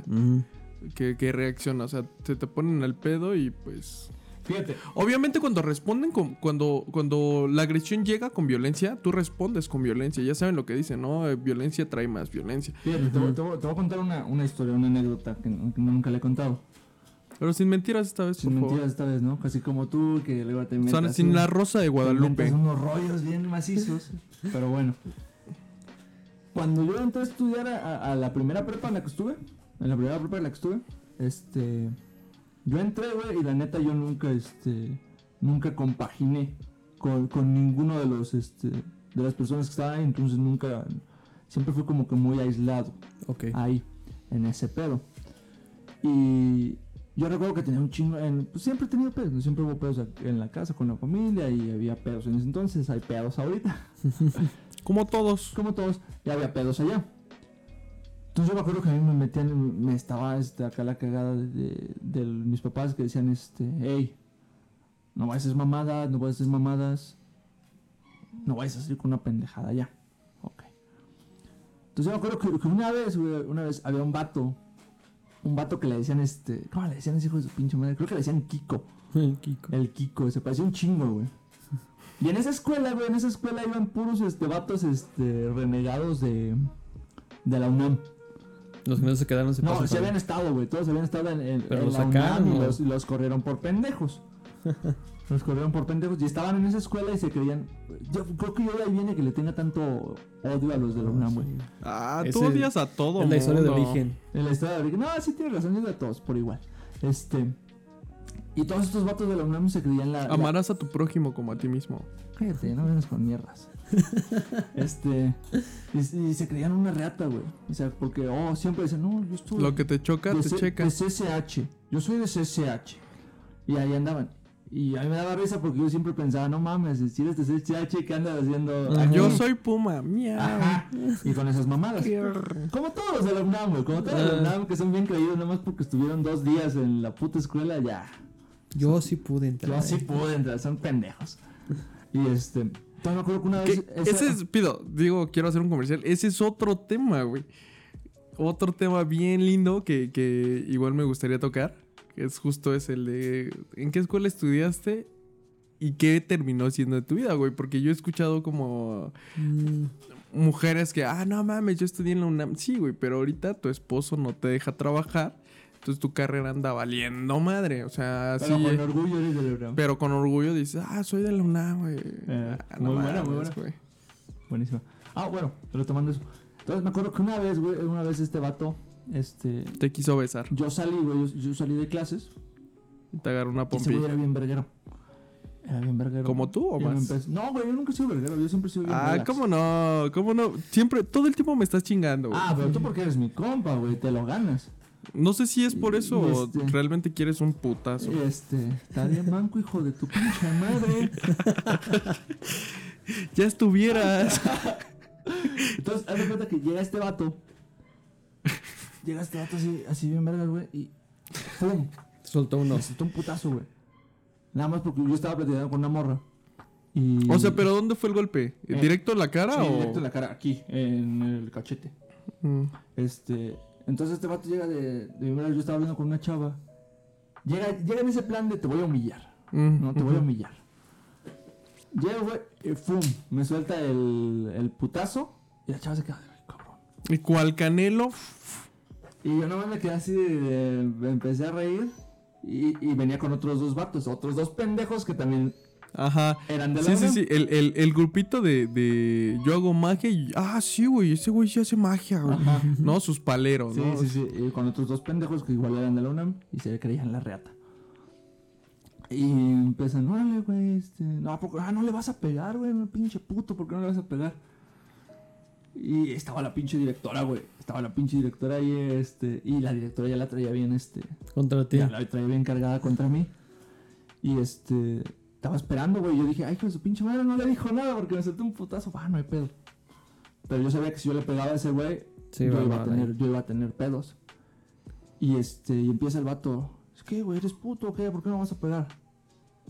que reacciona. O sea, se te ponen al pedo y pues... Fíjate, Obviamente cuando responden con... Cuando, cuando la agresión llega con violencia, tú respondes con violencia. Ya saben lo que dicen, ¿no? Eh, Violencia trae más violencia. fíjate te, voy- te voy te voy a contar una, una historia, una anécdota que, que nunca le he contado. Pero sin mentiras esta vez, Sin por mentiras favor. esta vez, ¿no? Casi como tú, que luego te O sea, sin un- la rosa de te Guadalupe. inventas unos rollos bien macizos. pero bueno. Cuando yo entré a estudiar a, a la primera prepa en la que estuve, en la primera prepa en la que estuve, este. Yo entré, güey, y la neta yo nunca, este. Nunca compaginé con, con ninguno de los, este. De las personas que estaban ahí, entonces nunca. Siempre fui como que muy aislado Ok. ahí, en ese pedo. Y yo recuerdo que tenía un chingo, en, pues siempre he tenido pedos, ¿no? siempre hubo pedos en la casa con la familia y había pedos en ese entonces, hay pedos ahorita, Como todos. como todos, y había pedos allá. Entonces yo me acuerdo que a mí me metían, me estaba este, acá la cagada de, de- de mis papás que decían, este, hey, no vayas a hacer mamadas, no vayas a hacer mamadas, no vayas a salir con una pendejada ya. Ok. Entonces yo me acuerdo que, que una vez, una vez había un vato, un vato que le decían este, ¿cómo le decían ese hijo de su pinche madre? Creo que le decían Kiko. Kiko. El Kiko, se parecía un chingo, güey. Y en esa escuela, güey, en esa escuela iban puros este, vatos este, renegados de, de la UNAM. Los no se quedaron se No, se habían estado, güey. Todos habían estado en, en- Pero en los la sacaron, UNAM y los, corrieron por pendejos. los corrieron por pendejos y estaban en esa escuela y se creían. Yo creo que yo de ahí viene que le tenga tanto odio a los de la UNAM, güey. Ah, Ese tú odias a todo Es la historia de mundo. origen. En la historia de origen. No, sí tiene razón, yo de todos, por igual. Este. Y todos estos vatos de la UNAM se creían la. la- Amarás a tu prójimo como a ti mismo. Cállate, no vienes con mierdas. Este. Y, y se creían una reata, güey. O sea, porque, oh, siempre dicen, no, yo estuve. Lo que te choca, de, te C- checa. de CCH. Yo soy de CCH. Y ahí andaban. Y a mí me daba risa porque yo siempre pensaba, no mames, si eres de CCH, ¿qué andas haciendo? Ajá. aquí?" Yo soy Puma. Miau. Ajá. Y con esas mamadas. Como todos los de la UNAM, güey. Como todos los de la Ah. UNAM que son bien creídos, nomás porque estuvieron dos días en la puta escuela, ya. Yo sí pude entrar. Yo sí pude entrar, son pendejos. Y este. Me acuerdo que una Que vez. esa- ese es, pido, digo, quiero hacer un comercial. Ese es otro tema, güey. Otro tema bien lindo que, que igual me gustaría tocar. Es justo es el de ¿en qué escuela estudiaste? ¿Y qué terminó siendo de tu vida, güey? Porque yo he escuchado como Mm, mujeres que, ah, no mames, yo estudié en la UNAM. Sí, güey, pero ahorita tu esposo no te deja trabajar. Entonces tu carrera anda valiendo madre. O sea, Pero sí. con orgullo eres de la UNAM. Pero con orgullo dices, ah, soy de la UNAM, güey. Eh, Ah, muy buena, muy buena. güey. Buenísimo. Ah, bueno, retomando eso. Entonces me acuerdo que una vez, güey, una vez este vato, este. Te quiso besar. Yo salí, güey, yo, yo salí de clases. Te agarró una Y ese güey pompilla. era bien verguero. Era bien verguero. ¿Como tú o Y más? No, güey, yo nunca he sido verguero. Yo siempre he sido bien Ah, relax. ¿cómo no? ¿Cómo no? Siempre, todo el tiempo me estás chingando, güey. Ah, pero tú porque eres mi compa, güey. Te lo ganas. No sé si es por eso o Este- realmente quieres un putazo. Este, bien manco, hijo de tu pinche madre. Ya estuvieras. Entonces, haz de cuenta que llega este vato. Llega este vato así, así bien vergas, güey. Y ¡pum! Soltó uno. Soltó un putazo, güey. Nada más porque yo estaba platicando con una morra. Y... O sea, pero ¿dónde fue el golpe? Eh, ¿Directo en la cara Sí, o...? directo en la cara, aquí, en el cachete. Mm. Este, entonces este vato llega de, de yo estaba hablando con una chava. Llega, llega en ese plan de te voy a humillar. Mm, No, te voy a humillar. Llega, güey, y ¡fum! Me suelta el, el putazo. Y la chava se queda, "Ay, cabrón. ¿Y cuál canelo? Y yo nomás me quedé así, de, empecé a reír. Y, y venía con otros dos vatos, otros dos pendejos que también Ajá. eran de la Sí, sí, sí. El, el, el grupito de, de yo hago magia y... Ah, sí, güey. Ese güey sí hace magia, güey. Ajá. No, sus paleros, Sí, ¿no? sí, sí. Y con otros dos pendejos que igual eran de la UNAM y se creían la reata. Y empiezan, órale, güey, este. No, ¿a poco? Ah, no le vas a pegar, güey, no pinche puto, ¿por qué no le vas a pegar? Y estaba la pinche directora, güey. Estaba la pinche directora ahí, este. Y la directora ya la traía bien, este. Contra ti. Ya la traía bien cargada contra mí. Y este. Estaba esperando, güey. Yo dije, ay, hijo de su pinche madre, no le dijo nada porque me soltó un putazo. Ah, no hay pedo. Pero yo sabía que si yo le pegaba a ese güey, Sí, yo, va, iba a va, tener, yo iba a tener pedos. Y este, y empieza el vato. Es que, güey, eres puto, ¿qué? ¿Por qué no vas a pegar?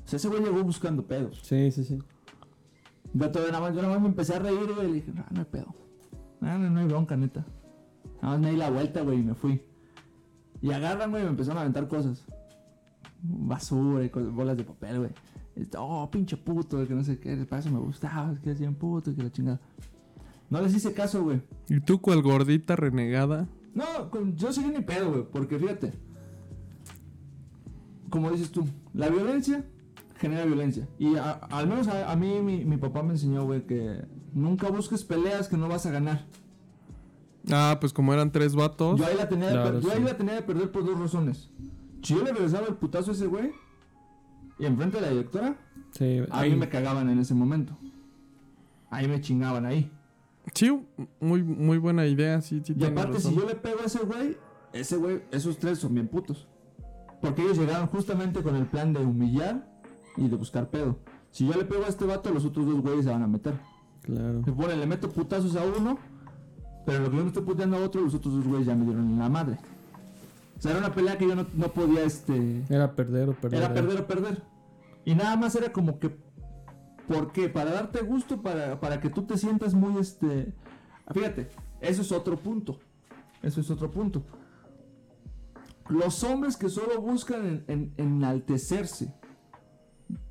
O sea, ese güey llegó buscando pedos. Sí, sí, sí. Yo todavía nada más, yo nada más me empecé a reír, güey. Y le dije, no, no hay pedo. No, no, no hay bronca, neta. Nada más me di la vuelta, güey, y me fui. Y agarran, güey, y me empezaron a aventar cosas. Basura y cosas, bolas de papel, güey. Este, Oh, pinche puto, que no sé qué. Para eso me gustaba, que hacían puto y que la chingada. No les hice caso, güey. ¿Y tú cual gordita renegada? No, con- yo seguí ni pedo, güey, porque fíjate. Como dices tú, la violencia genera violencia. Y a- al menos a, a mí mi, mi papá me enseñó, güey, que nunca busques peleas que no vas a ganar. Ah, pues como eran tres vatos. Yo ahí la tenía, de, Claro, yo ahí la tenía de perder por dos razones. Si yo le regresaba el putazo a ese güey, y enfrente de la directora, Sí, a ahí- mí me cagaban en ese momento. Ahí me chingaban ahí. Sí, muy, muy buena idea, sí, sí. Y aparte, razón. si yo le pego a ese güey, ese güey, esos tres son bien putos. Porque ellos llegaron justamente con el plan de humillar y de buscar pedo. Si yo le pego a este vato, los otros dos güeyes se van a meter. Claro. Pone, le meto putazos a uno, pero lo que yo me estoy puteando a otro, los otros dos güeyes ya me dieron en la madre. O sea, era una pelea que yo no, no podía, este... Era perder o perder. Era perder o perder. Y nada más era como que. ¿Por qué? Para darte gusto, para, para que tú te sientas muy este. Fíjate, eso es otro punto. Eso es otro punto. Los hombres que solo buscan en- en- enaltecerse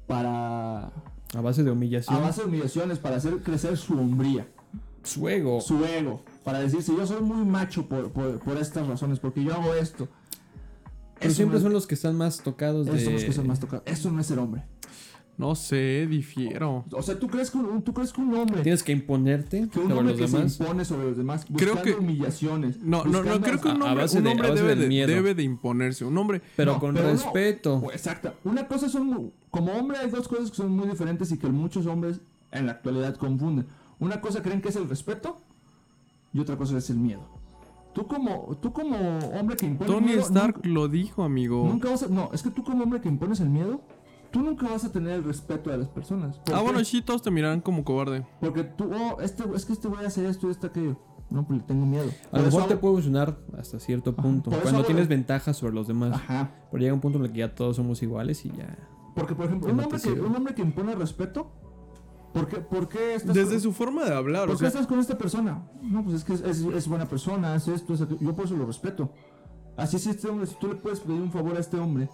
para. A base de humillación. A base de humillaciones, para hacer crecer su hombría, Su ego. su ego. Para decirse, yo soy muy macho por, por, por estas razones, porque yo hago esto. Pero Eso siempre no es- son los que están más tocados esos son los de... que son más tocados. Eso no es ser hombre. No sé, difiero. O sea, ¿tú crees que un, tú crees que un hombre Tienes que imponerte que un sobre hombre los que demás. se impone sobre los demás, Creo buscando que- humillaciones. No, no, no, creo que un a- a hombre, base un de- a hombre base debe, del de, miedo. debe de imponerse. Un hombre... Pero No, con pero no. respeto. Oh, Exacto. Una cosa son, como hombre hay dos cosas que son muy diferentes y que muchos hombres en la actualidad confunden. Una cosa creen que es el respeto y otra cosa es el miedo. Tú como, tú como hombre que impone Tony miedo, Stark nunca, lo dijo, amigo. nunca vas a, no, es que tú como hombre que impones el miedo, tú nunca vas a tener el respeto de las personas. ¿Por Ah, qué? bueno, sí, todos te mirarán como cobarde. Porque tú, oh, este, es que este voy a hacer esto y esto aquello. No, pues le tengo miedo. A lo eso mejor te puede funcionar hasta cierto punto. Cuando tienes ventajas sobre los demás. Ajá. Pero llega un punto en el que ya todos somos iguales y ya. Porque, por ejemplo, un hombre que, un hombre que impone respeto, ¿por qué, por qué estás Desde con, su forma de hablar, ¿por o qué sea... estás con esta persona? No, pues es que es, es- es buena persona, hace esto, es aquello. Yo por eso lo respeto. Así si este hombre, si tú le puedes pedir un favor a este hombre,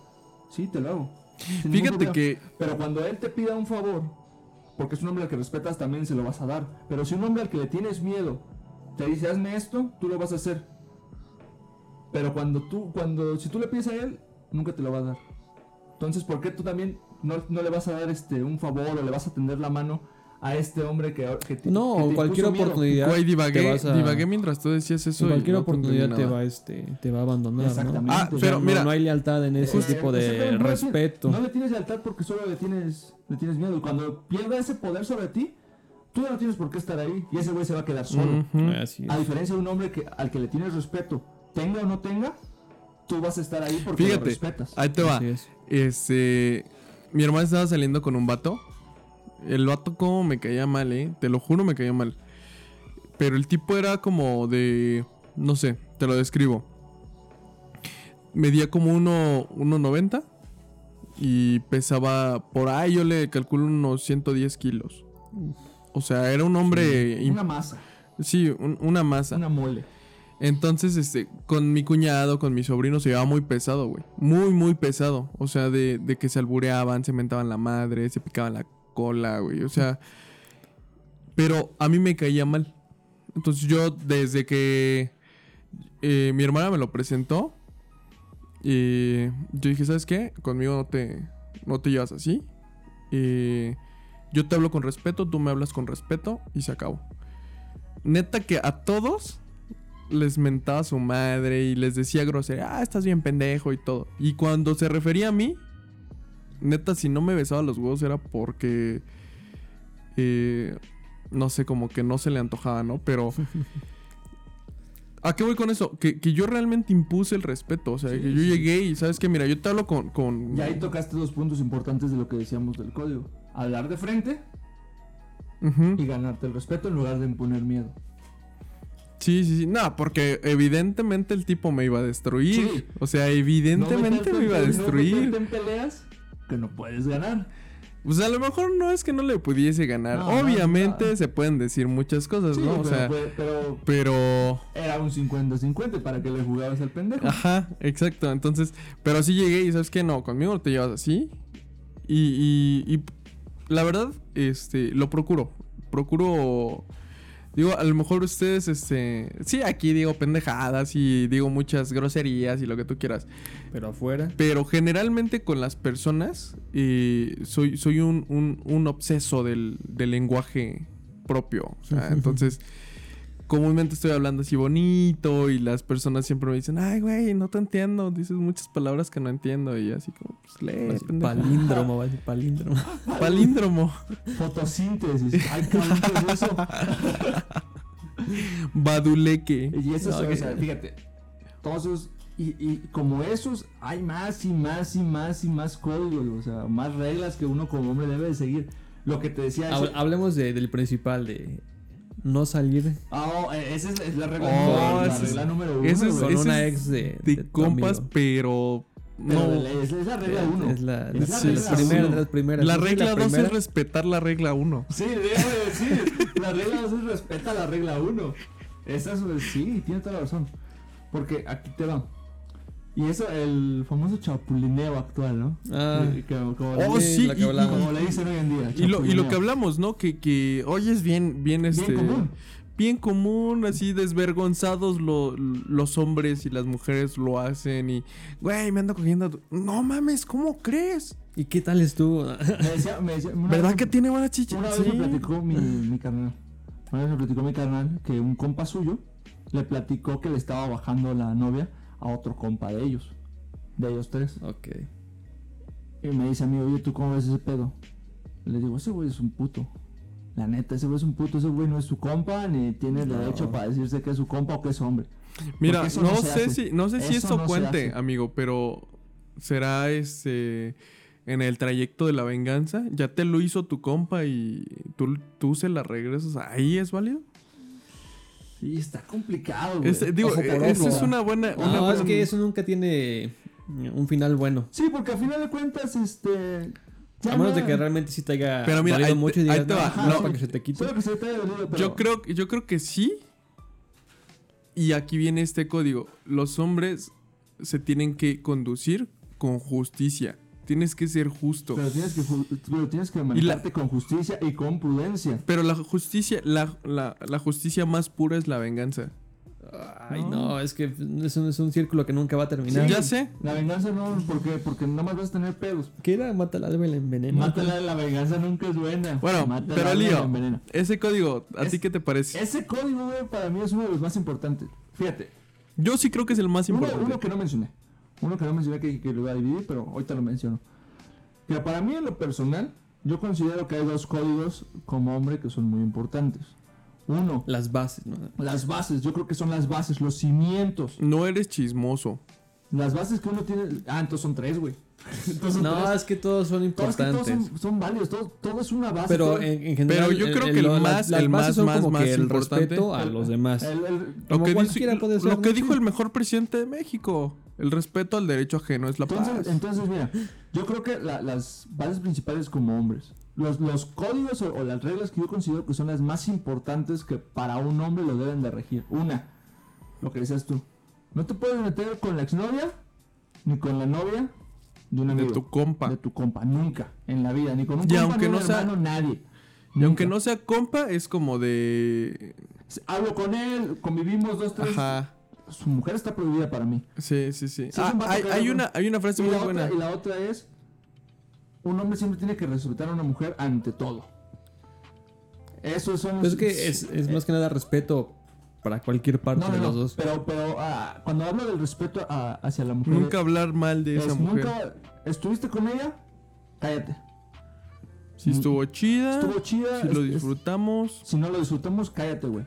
sí, te lo hago. Fíjate que... Pero cuando él te pida un favor, porque es un hombre al que respetas, también se lo vas a dar. Pero si un hombre al que le tienes miedo te dice, hazme esto, tú lo vas a hacer. Pero cuando tú, cuando, si tú le pides a él, nunca te lo va a dar. Entonces, ¿por qué tú también no, no le vas a dar este un favor o le vas a tender la mano a este hombre que, que te- No, que te cualquier oportunidad. Güey, divagué, a- divagué mientras tú decías eso. cualquier no oportunidad te va, este, te va a abandonar, ¿no? Exactamente. Ah, O sea, pero no- mira- no, hay lealtad en ese Eh, tipo de no respeto. No le tienes lealtad porque solo le tienes, le tienes miedo. Y cuando pierda ese poder sobre ti, tú ya no tienes por qué estar ahí. Y ese güey se va a quedar solo. Ujú. Así es. A diferencia de un hombre que, al que le tienes respeto, tenga o no tenga, tú vas a estar ahí porque lo Fíjate, respetas. ahí te va. Así es. Este. Mi hermana estaba saliendo con un vato. El vato, como me caía mal, eh. Te lo juro, me caía mal. Pero el tipo era como de. No sé, te lo describo. Medía como uno- 1.90 y pesaba por ahí, yo le calculo unos 110 kilos. O sea, era un hombre. Una masa, Sí, un- una masa. una mole. Entonces, este, con mi cuñado, con mi sobrino, se llevaba muy pesado, güey. Muy, muy pesado. O sea, de, de que se albureaban, se mentaban la madre, se picaban la cola, güey. O sea. Pero a mí me caía mal. Entonces yo, desde que eh, mi hermana me lo presentó, eh, yo dije, ¿sabes qué? Conmigo no te, no te llevas así. Eh, yo te hablo con respeto, tú me hablas con respeto y se acabó. Neta que a todos les mentaba su madre y les decía grosería, ah, estás bien pendejo y todo. Y cuando se refería a mí, neta, si no me besaba los huevos era porque, eh, no sé, como que no se le antojaba, ¿no? Pero... ¿A qué voy con eso? Que, que yo realmente impuse el respeto. O sea, Sí, que yo sí. llegué y, ¿sabes qué? Mira, yo te hablo con... con... Y ahí tocaste dos puntos importantes de lo que decíamos del código. Hablar de frente y ganarte el respeto en lugar de imponer miedo. Sí, sí, sí. No, porque evidentemente el tipo me iba a destruir. Sí. O sea, evidentemente me iba a no destruir. en peleas que no puedes ganar. Pues a lo mejor no es que no le pudiese ganar. No, Obviamente no. se pueden decir muchas cosas, Sí, ¿no? O pero, sea, fue- pero pero... era un 50-50 para que le jugabas al pendejo. Ajá, exacto. Entonces, pero así llegué y ¿sabes qué? No, conmigo te llevas así. Y, y, y la verdad, este, lo procuro. Procuro... Digo, a lo mejor ustedes, este... Sí, aquí digo pendejadas y digo muchas groserías y lo que tú quieras. Pero afuera. Pero generalmente con las personas eh, soy, soy un, un- un obseso del, del lenguaje propio. O sea, entonces, comúnmente estoy hablando así bonito y las personas siempre me dicen, ay, güey, no te entiendo. Dices muchas palabras que no entiendo y así como, pues lee, Así, pendejo". palíndromo, va a decir palíndromo. Palíndromo. Fotosíntesis. Ay, ¿qué es eso? Baduleque. Y eso, No, o que- sea, fíjate. Todos esos. Y, y como esos, hay más y más y más y más códigos, o sea, más reglas que uno como hombre debe de seguir. Lo que te decía. Hablemos de- del principal, de no salir Ah, oh, eh, esa es, la regla, Oh, número, la ese es- regla número uno. ese es- con ese una ex de, De de compas, amigo. pero... Pero No. es, es la regla uno. Es la, Es la sí, regla la primera, uno. de las primeras. La Sí, regla 2 primera. es respetar la regla 1. Sí, déjame decir. La regla 2 es respeta la regla 1. Esa es, sí, tiene toda la razón. Porque aquí te va. Y eso, el famoso chapulineo actual, ¿no? Ah. Como, Oh, le, sí, la que y- como le dicen hoy en día. Y lo, y lo que hablamos, ¿no? Que, que hoy es bien, bien, este. común. bien común, así desvergonzados lo- los hombres y las mujeres lo hacen. Y, güey, me ando cogiendo. a tu-". No mames, ¿cómo crees? ¿Y qué tal estuvo? Me decía, me decía, ¿Verdad vez- que tiene buena chicha? Una vez Sí. me platicó mi, mi carnal. Una vez me platicó mi carnal que un compa suyo le platicó que le estaba bajando la novia a otro compa de ellos. De ellos tres. ok. Y me dice a mí, oye, ¿tú cómo ves ese pedo? Le digo, ese güey es un puto. La neta, ese güey es un puto, ese güey no es su compa, ni tiene el No. derecho para decirse que es su compa o que es hombre. Mira, no, sé si, no sé si Eso no cuente, amigo, pero será este. En el trayecto de la venganza, ya te lo hizo tu compa y tú, tú se la regresas. ¿Ahí es válido? Sí, está complicado, güey. Es- digo, ojo. es una buena. una No, es que eso nunca tiene un final bueno. Sí, porque al final de cuentas, este... ya A menos de que realmente sí te haya Pero mira, dolido ahí te- mucho y ahí digas, te va. ajá, No. para que se te quite. Solo que se te haya dolido, pero... Yo creo, yo creo que sí. Y aquí viene este código. Los hombres se tienen que conducir con justicia. Tienes que ser justo. Pero tienes que, pero tienes que manejarte con justicia y con prudencia. Pero la justicia, la, la- la justicia más pura es la venganza. Ay, No. no, es que es un, es un círculo que nunca va a terminar. Ya sé. La venganza no, ¿por qué? Porque nada más vas a tener pedos. ¿Qué era? Mata la alma y la envenena. Mátala, la venganza nunca es buena. Bueno, Mátala, pero la Lío, ese código, ¿a Es- ti qué te parece? Ese código, güey, para mí es uno de los más importantes. Fíjate, Yo sí creo que es el más uno, importante. uno que no mencioné. Uno que no mencioné que, que lo voy a dividir, pero ahorita lo menciono. Mira, para mí en lo personal, yo considero que hay dos códigos como hombre que son muy importantes. Uno, Las bases, ¿no? las bases. Yo creo que son las bases, los cimientos. No eres chismoso. Las bases que uno tiene... Ah, entonces son tres, güey. Entonces No, tres. es que todos son Todos, que todos importantes. son, son válidos, todo, todo es una base. Pero todo- en, en general. Pero yo creo que el lo- más- el más, más, como más que el importante- respeto a los demás. el- el- Lo que, dice- puede ser, lo que ¿no? dijo el mejor presidente de México. El respeto al derecho ajeno es la Entonces, paz. entonces, mira, yo creo que la- las bases principales como hombres, los, los códigos o, o las reglas que yo considero que son las más importantes que para un hombre lo deben de regir. Una, lo que decías tú, no te puedes meter con la exnovia ni con la novia de un de amigo. tu compa. De tu compa, nunca, en la vida, ni con un Y compa, aunque ni no sea- hermano, nadie. Y aunque no sea compa, es como de. Hablo con él, convivimos dos, tres... Ajá. Su mujer está prohibida para mí. Sí, sí, sí. Ah, hay, una, hay una frase Y muy buena. otra, y la otra es, un hombre siempre tiene que respetar a una mujer ante todo. Eso son Pues es que es, es más que nada respeto para cualquier parte No, no, de los dos. pero, pero ah, cuando hablo del respeto a- hacia la mujer... Nunca hablar mal de es esa mujer. nunca- ¿Estuviste con ella? Cállate. Si estuvo chida, Estuvo chida. si lo es- disfrutamos. si no lo disfrutamos, cállate, güey.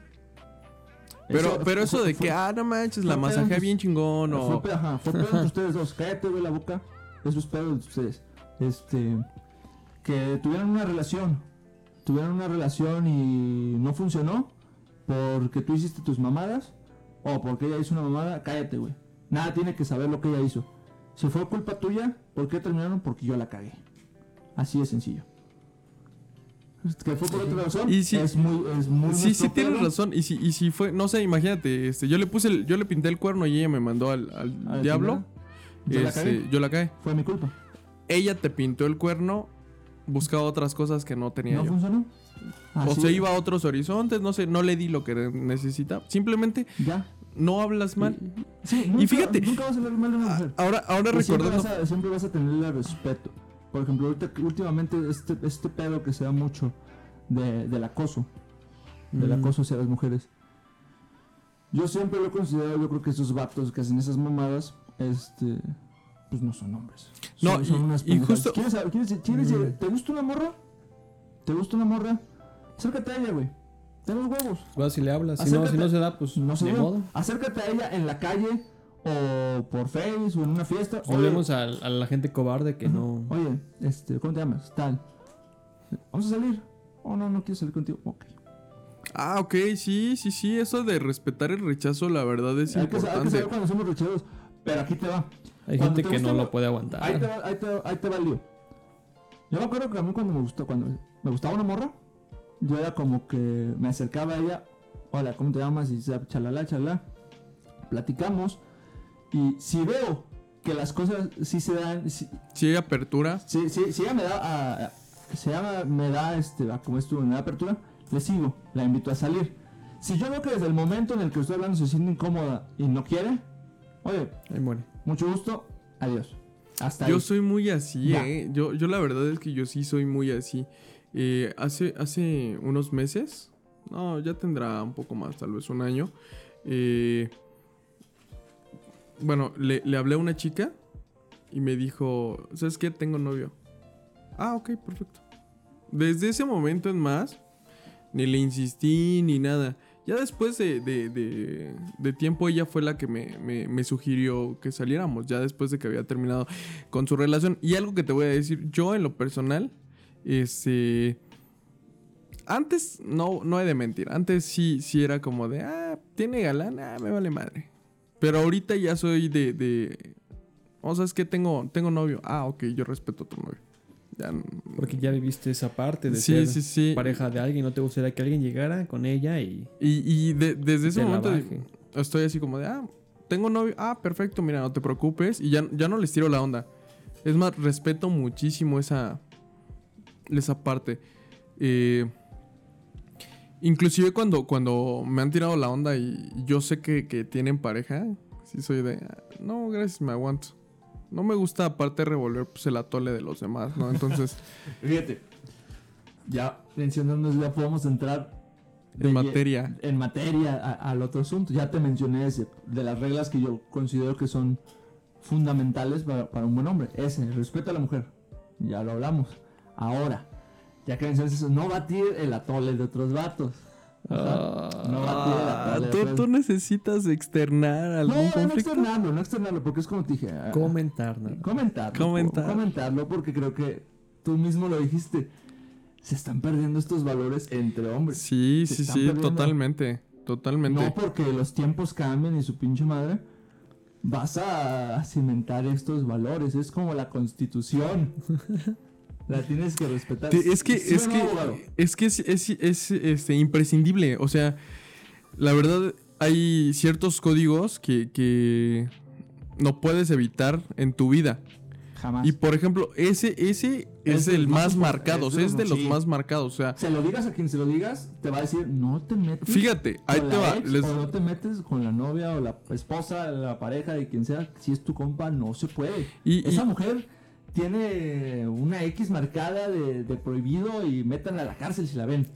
Pero, pero eso de que, ah, no manches, la masajea bien chingón o... ajá, fue pedo entre ustedes dos. Cállate, güey, la boca. Eso es pedo de ustedes. Este. Que tuvieran una relación. Tuvieran una relación y no funcionó. Porque tú hiciste tus mamadas. O porque ella hizo una mamada. Cállate, güey. Nada tiene que saber lo que ella hizo. Si fue culpa tuya, ¿por qué terminaron? Porque yo la cagué. Así de sencillo. Que fue por otra razón. Y si- es muy, es muy Sí, sí tienes razón. Y si, y si fue, no sé, imagínate, este, yo le puse el, yo le pinté el cuerno y ella me mandó al, al A la diablo. Yo la Este, cagué. yo la cagué. Fue mi culpa. Ella te pintó el cuerno, buscaba otras cosas que no tenía ¿No yo. funcionó? O se iba a otros horizontes, no sé, no le di lo que necesitaba. Simplemente Ya. no hablas mal. Sí, nunca, fíjate- Nunca vas a hablar mal de una mujer. Ahora, ahora Y siempre, recordando. vas a, siempre vas a tenerle respeto. Por ejemplo, ahorita, últimamente este, este pedo que se da mucho de, del acoso. Del acoso hacia las mujeres. Yo siempre lo he considerado, yo creo que esos vatos que hacen esas mamadas, este, pues no son hombres. No, Son- son y- unas y justo- ¿Quieres, saber- quieres- quieres- Mm. ¿Te gusta una morra? ¿Te gusta una morra? Acércate a ella, güey. Ten los huevos. Vas si le hablas. Si no, si no se da, pues No sé, de modo. acércate a ella en la calle o por Face o en una fiesta. Volvemos a, a la gente cobarde que no. Oye, este, ¿cómo te llamas? Tal. Vamos a salir. Oh, no, no quiero salir contigo. Ok. Ah, ok, sí, sí, sí. Eso de respetar el rechazo, la verdad es Hay que, hay que importante. saber cuando somos rechazados. Pero aquí te va. Hay Cuando gente te que gusta no lo puede aguantar. Ahí te, va, ahí, te, va- ahí te va el lío. Yo me acuerdo que a mí cuando me gustó, cuando me gustaba una morra, yo era como que me acercaba a ella. Hola, ¿cómo te llamas? Y se- chalala, chalala. Platicamos. Y si veo que las cosas sí se dan, si, Si hay apertura, Si, si, si ella me da, a- a- si ella me da, este, a- como estuvo, me da apertura, le sigo, la invito a salir. Si yo veo que desde el momento en el que estoy hablando se siente incómoda y no quiere, oye, Ahí muere. mucho gusto, adiós. Hasta yo ahí. soy muy así, Ya. eh. Yo, yo la verdad es que yo sí soy muy así. Eh, hace, hace unos meses, no, ya tendrá un poco más, tal vez un año. eh, bueno, le, le hablé a una chica y me dijo, ¿sabes qué? Tengo novio. Ah, ok, perfecto. Desde ese momento en más, ni le insistí ni nada. Ya después de, de- de- tiempo ella fue la que me, me- me sugirió que saliéramos, ya después de que había terminado con su relación. Y algo que te voy a decir, yo en lo personal, este... Antes no, no he de mentir, antes sí, sí era como de, ah, tiene galán, ah, me vale madre. Pero ahorita ya soy de, de o sea, es que tengo, tengo novio, ah, ok, yo respeto a tu novio. Ya, Porque ya viviste esa parte de sí, ser sí, sí. pareja de alguien. No te gustaría que alguien llegara con ella y Y, y de- desde ese momento estoy así como de, ah, tengo novio, ah, perfecto, mira, no te preocupes. Y ya, ya no les tiro la onda. Es más, respeto muchísimo esa, esa parte. Eh, Inclusive cuando, cuando me han tirado la onda y yo sé que, que tienen pareja, sí soy de, "Ah, no, gracias, me aguanto. No me gusta aparte revolver pues, el atole de los demás, ¿no? Entonces, Fíjate, ya mencionando, ya podemos entrar en materia. en materia a- al otro asunto. Ya te mencioné ese, de las reglas que yo considero que son fundamentales para, para un buen hombre. Ese, el respeto a la mujer. Ya lo hablamos. Ahora, ya que mencionas eso, no batir el atole de otros vatos. No batir el Ah, atole de ¿tú, tú necesitas externar No, algún no conflicto. externarlo, no externarlo, porque es como te dije. ah, Comentar, ¿no? Comentarlo. Comentar. Comentarlo porque creo que tú mismo lo dijiste. Se están perdiendo estos valores entre hombres. Sí, Se sí, sí, perdiendo. totalmente. Totalmente. No porque los tiempos cambian y su pinche madre. Vas a cimentar estos valores. Es como la constitución. la tienes que respetar. Es que, ¿Sí es no, que, es que es, es- es, este, imprescindible. O sea, la verdad, hay ciertos códigos que, que no puedes evitar en tu vida. Jamás. Y por ejemplo, ese, ese es, el más más marcado, es de es de los- los sí. más marcados. O sea, Se lo digas a quien se lo digas, te va a decir, no te metes. fíjate, ahí con te la va. ex, les- O no te metes con la novia o la esposa, la pareja de quien sea. Si es tu compa, no se puede. Y- Esa y- mujer tiene una X marcada de, de prohibido y métanla a la cárcel si la ven.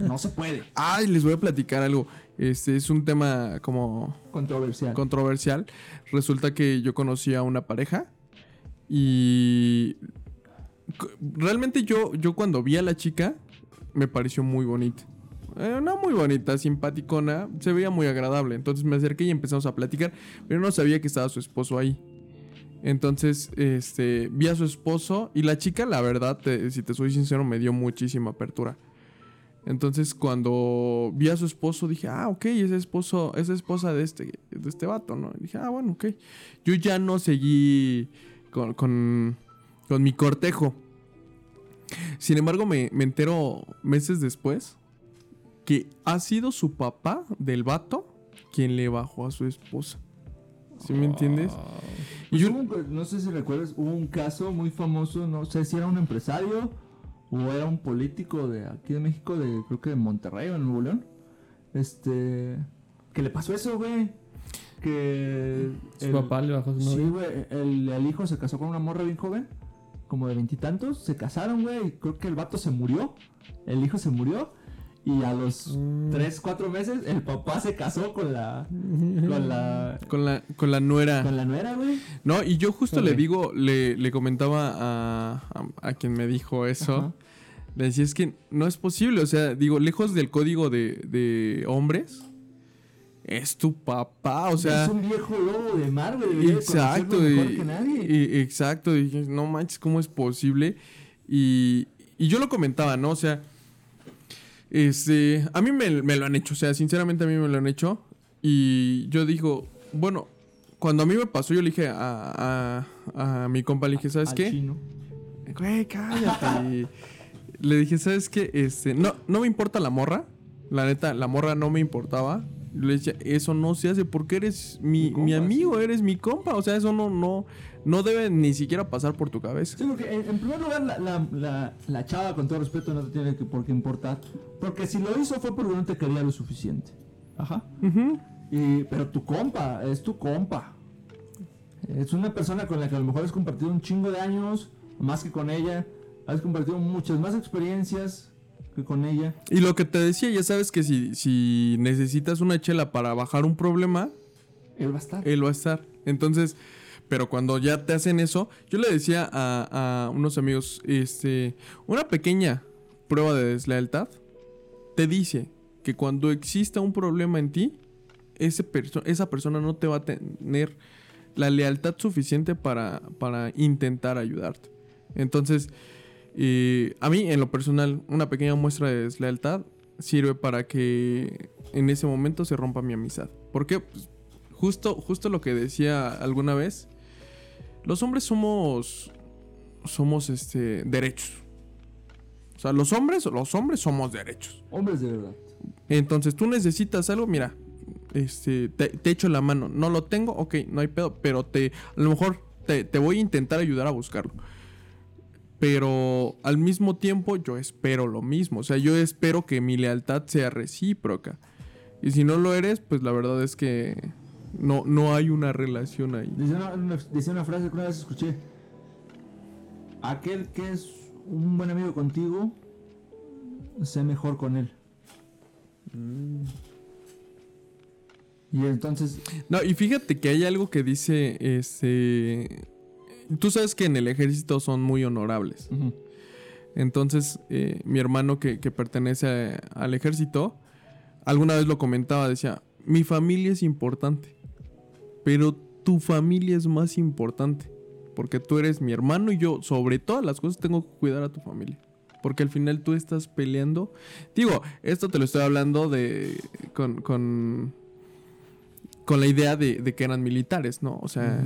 No se puede. Ay, les voy a platicar algo. Este es un tema como Controversial. controversial. Resulta que yo conocí a una pareja y realmente yo, yo cuando vi a la chica me pareció muy bonita. Eh, no muy bonita, simpaticona, se veía muy agradable. Entonces me acerqué y empezamos a platicar, pero no sabía que estaba su esposo ahí. Entonces, este, vi a su esposo y la chica, la verdad, si te soy sincero, me dio muchísima apertura. Entonces, cuando vi a su esposo, dije, ah, ok, es esposo, es esposa de este, de este vato, ¿no? Y dije, ah, bueno, ok. Yo ya no seguí con mi cortejo. Sin embargo, me, me entero meses después que ha sido su papá del vato quien le bajó a su esposa. ¿Sí me entiendes? Y Pues yo, un- no sé si recuerdas, hubo un caso muy famoso, no sé si era un empresario o era un político de aquí de México, de creo que de Monterrey o en Nuevo León. Este. Que le pasó eso, güey. Que. Su el- papá le bajó su Sí, novia. güey. El, el hijo se casó con una morra bien joven, como de veintitantos. Se casaron, güey. y Creo que el vato se murió. El hijo se murió. Y a los Mm. tres, cuatro meses, el papá se casó con la. Con la. con la, con la nuera. Con la nuera, güey. No, y yo justo le digo, le, le comentaba a, a, a quien me dijo eso. Ajá. Le decía, es que no es posible. O sea, digo, lejos del código de, de hombres, es tu papá. O sea, es un viejo lobo de mar, güey. de exacto. mejor y- que nadie. y- exacto. Dije, no manches, ¿cómo es posible? Y, y yo lo comentaba, ¿no? O sea, este, a mí me, me lo han hecho. O sea, sinceramente a mí me lo han hecho. Y yo digo, bueno, cuando a mí me pasó, yo le dije a, a, a mi compa, le dije, ¿sabes Al qué? chino. Güey, cállate. Le dije, ¿sabes qué? Este, no, no me importa la morra. La neta, la morra no me importaba. Le decía, eso no se hace porque eres mi, Mi mi amigo, eres mi compa. O sea, eso no, no, no debe ni siquiera pasar por tu cabeza. Sí, porque en, en primer lugar, la, la, la, la chava, con todo respeto, no te tiene que, por qué importar. Porque si lo hizo fue porque no te quería lo suficiente. Ajá. Ujú. Y, pero tu compa, es tu compa. Es una persona con la que a lo mejor has compartido un chingo de años, más que con ella. Has compartido muchas más experiencias que con ella. Y lo que te decía, ya sabes que si, si necesitas una chela para bajar un problema, Él va a estar. él va a estar. Entonces, pero cuando ya te hacen eso, yo le decía a, unos amigos, este, una pequeña prueba de deslealtad te dice que cuando exista un problema en ti, ese perso- esa persona no te va a tener la lealtad suficiente para, para intentar ayudarte. Entonces, eh, a mí en lo personal, una pequeña muestra de deslealtad sirve para que en ese momento se rompa mi amistad. Porque pues, justo, justo lo que decía alguna vez, los hombres somos, somos este, derechos. O sea, los hombres, los hombres somos derechos. Hombres de verdad. Entonces tú necesitas algo, mira, este, te, te echo la mano. No lo tengo, ok, no hay pedo, pero te, a lo mejor te, te voy a intentar ayudar a buscarlo. pero al mismo tiempo yo espero lo mismo. O sea, yo espero que mi lealtad sea recíproca. Y si no lo eres, pues la verdad es que no, no hay una relación ahí. Dice una, una- dice una frase que una vez escuché. Aquel que es un buen amigo contigo, sé mejor con él. Y entonces, No, y fíjate que hay algo que dice, este... Tú sabes que en el ejército son muy honorables. Entonces, eh, mi hermano que, que pertenece a- al ejército, alguna vez lo comentaba, decía, mi familia es importante, pero tu familia es más importante, porque tú eres mi hermano y yo, sobre todas las cosas, tengo que cuidar a tu familia. Porque al final tú estás peleando. Digo, esto te lo estoy hablando de. con. con, con la idea de, de que eran militares, ¿no? O sea,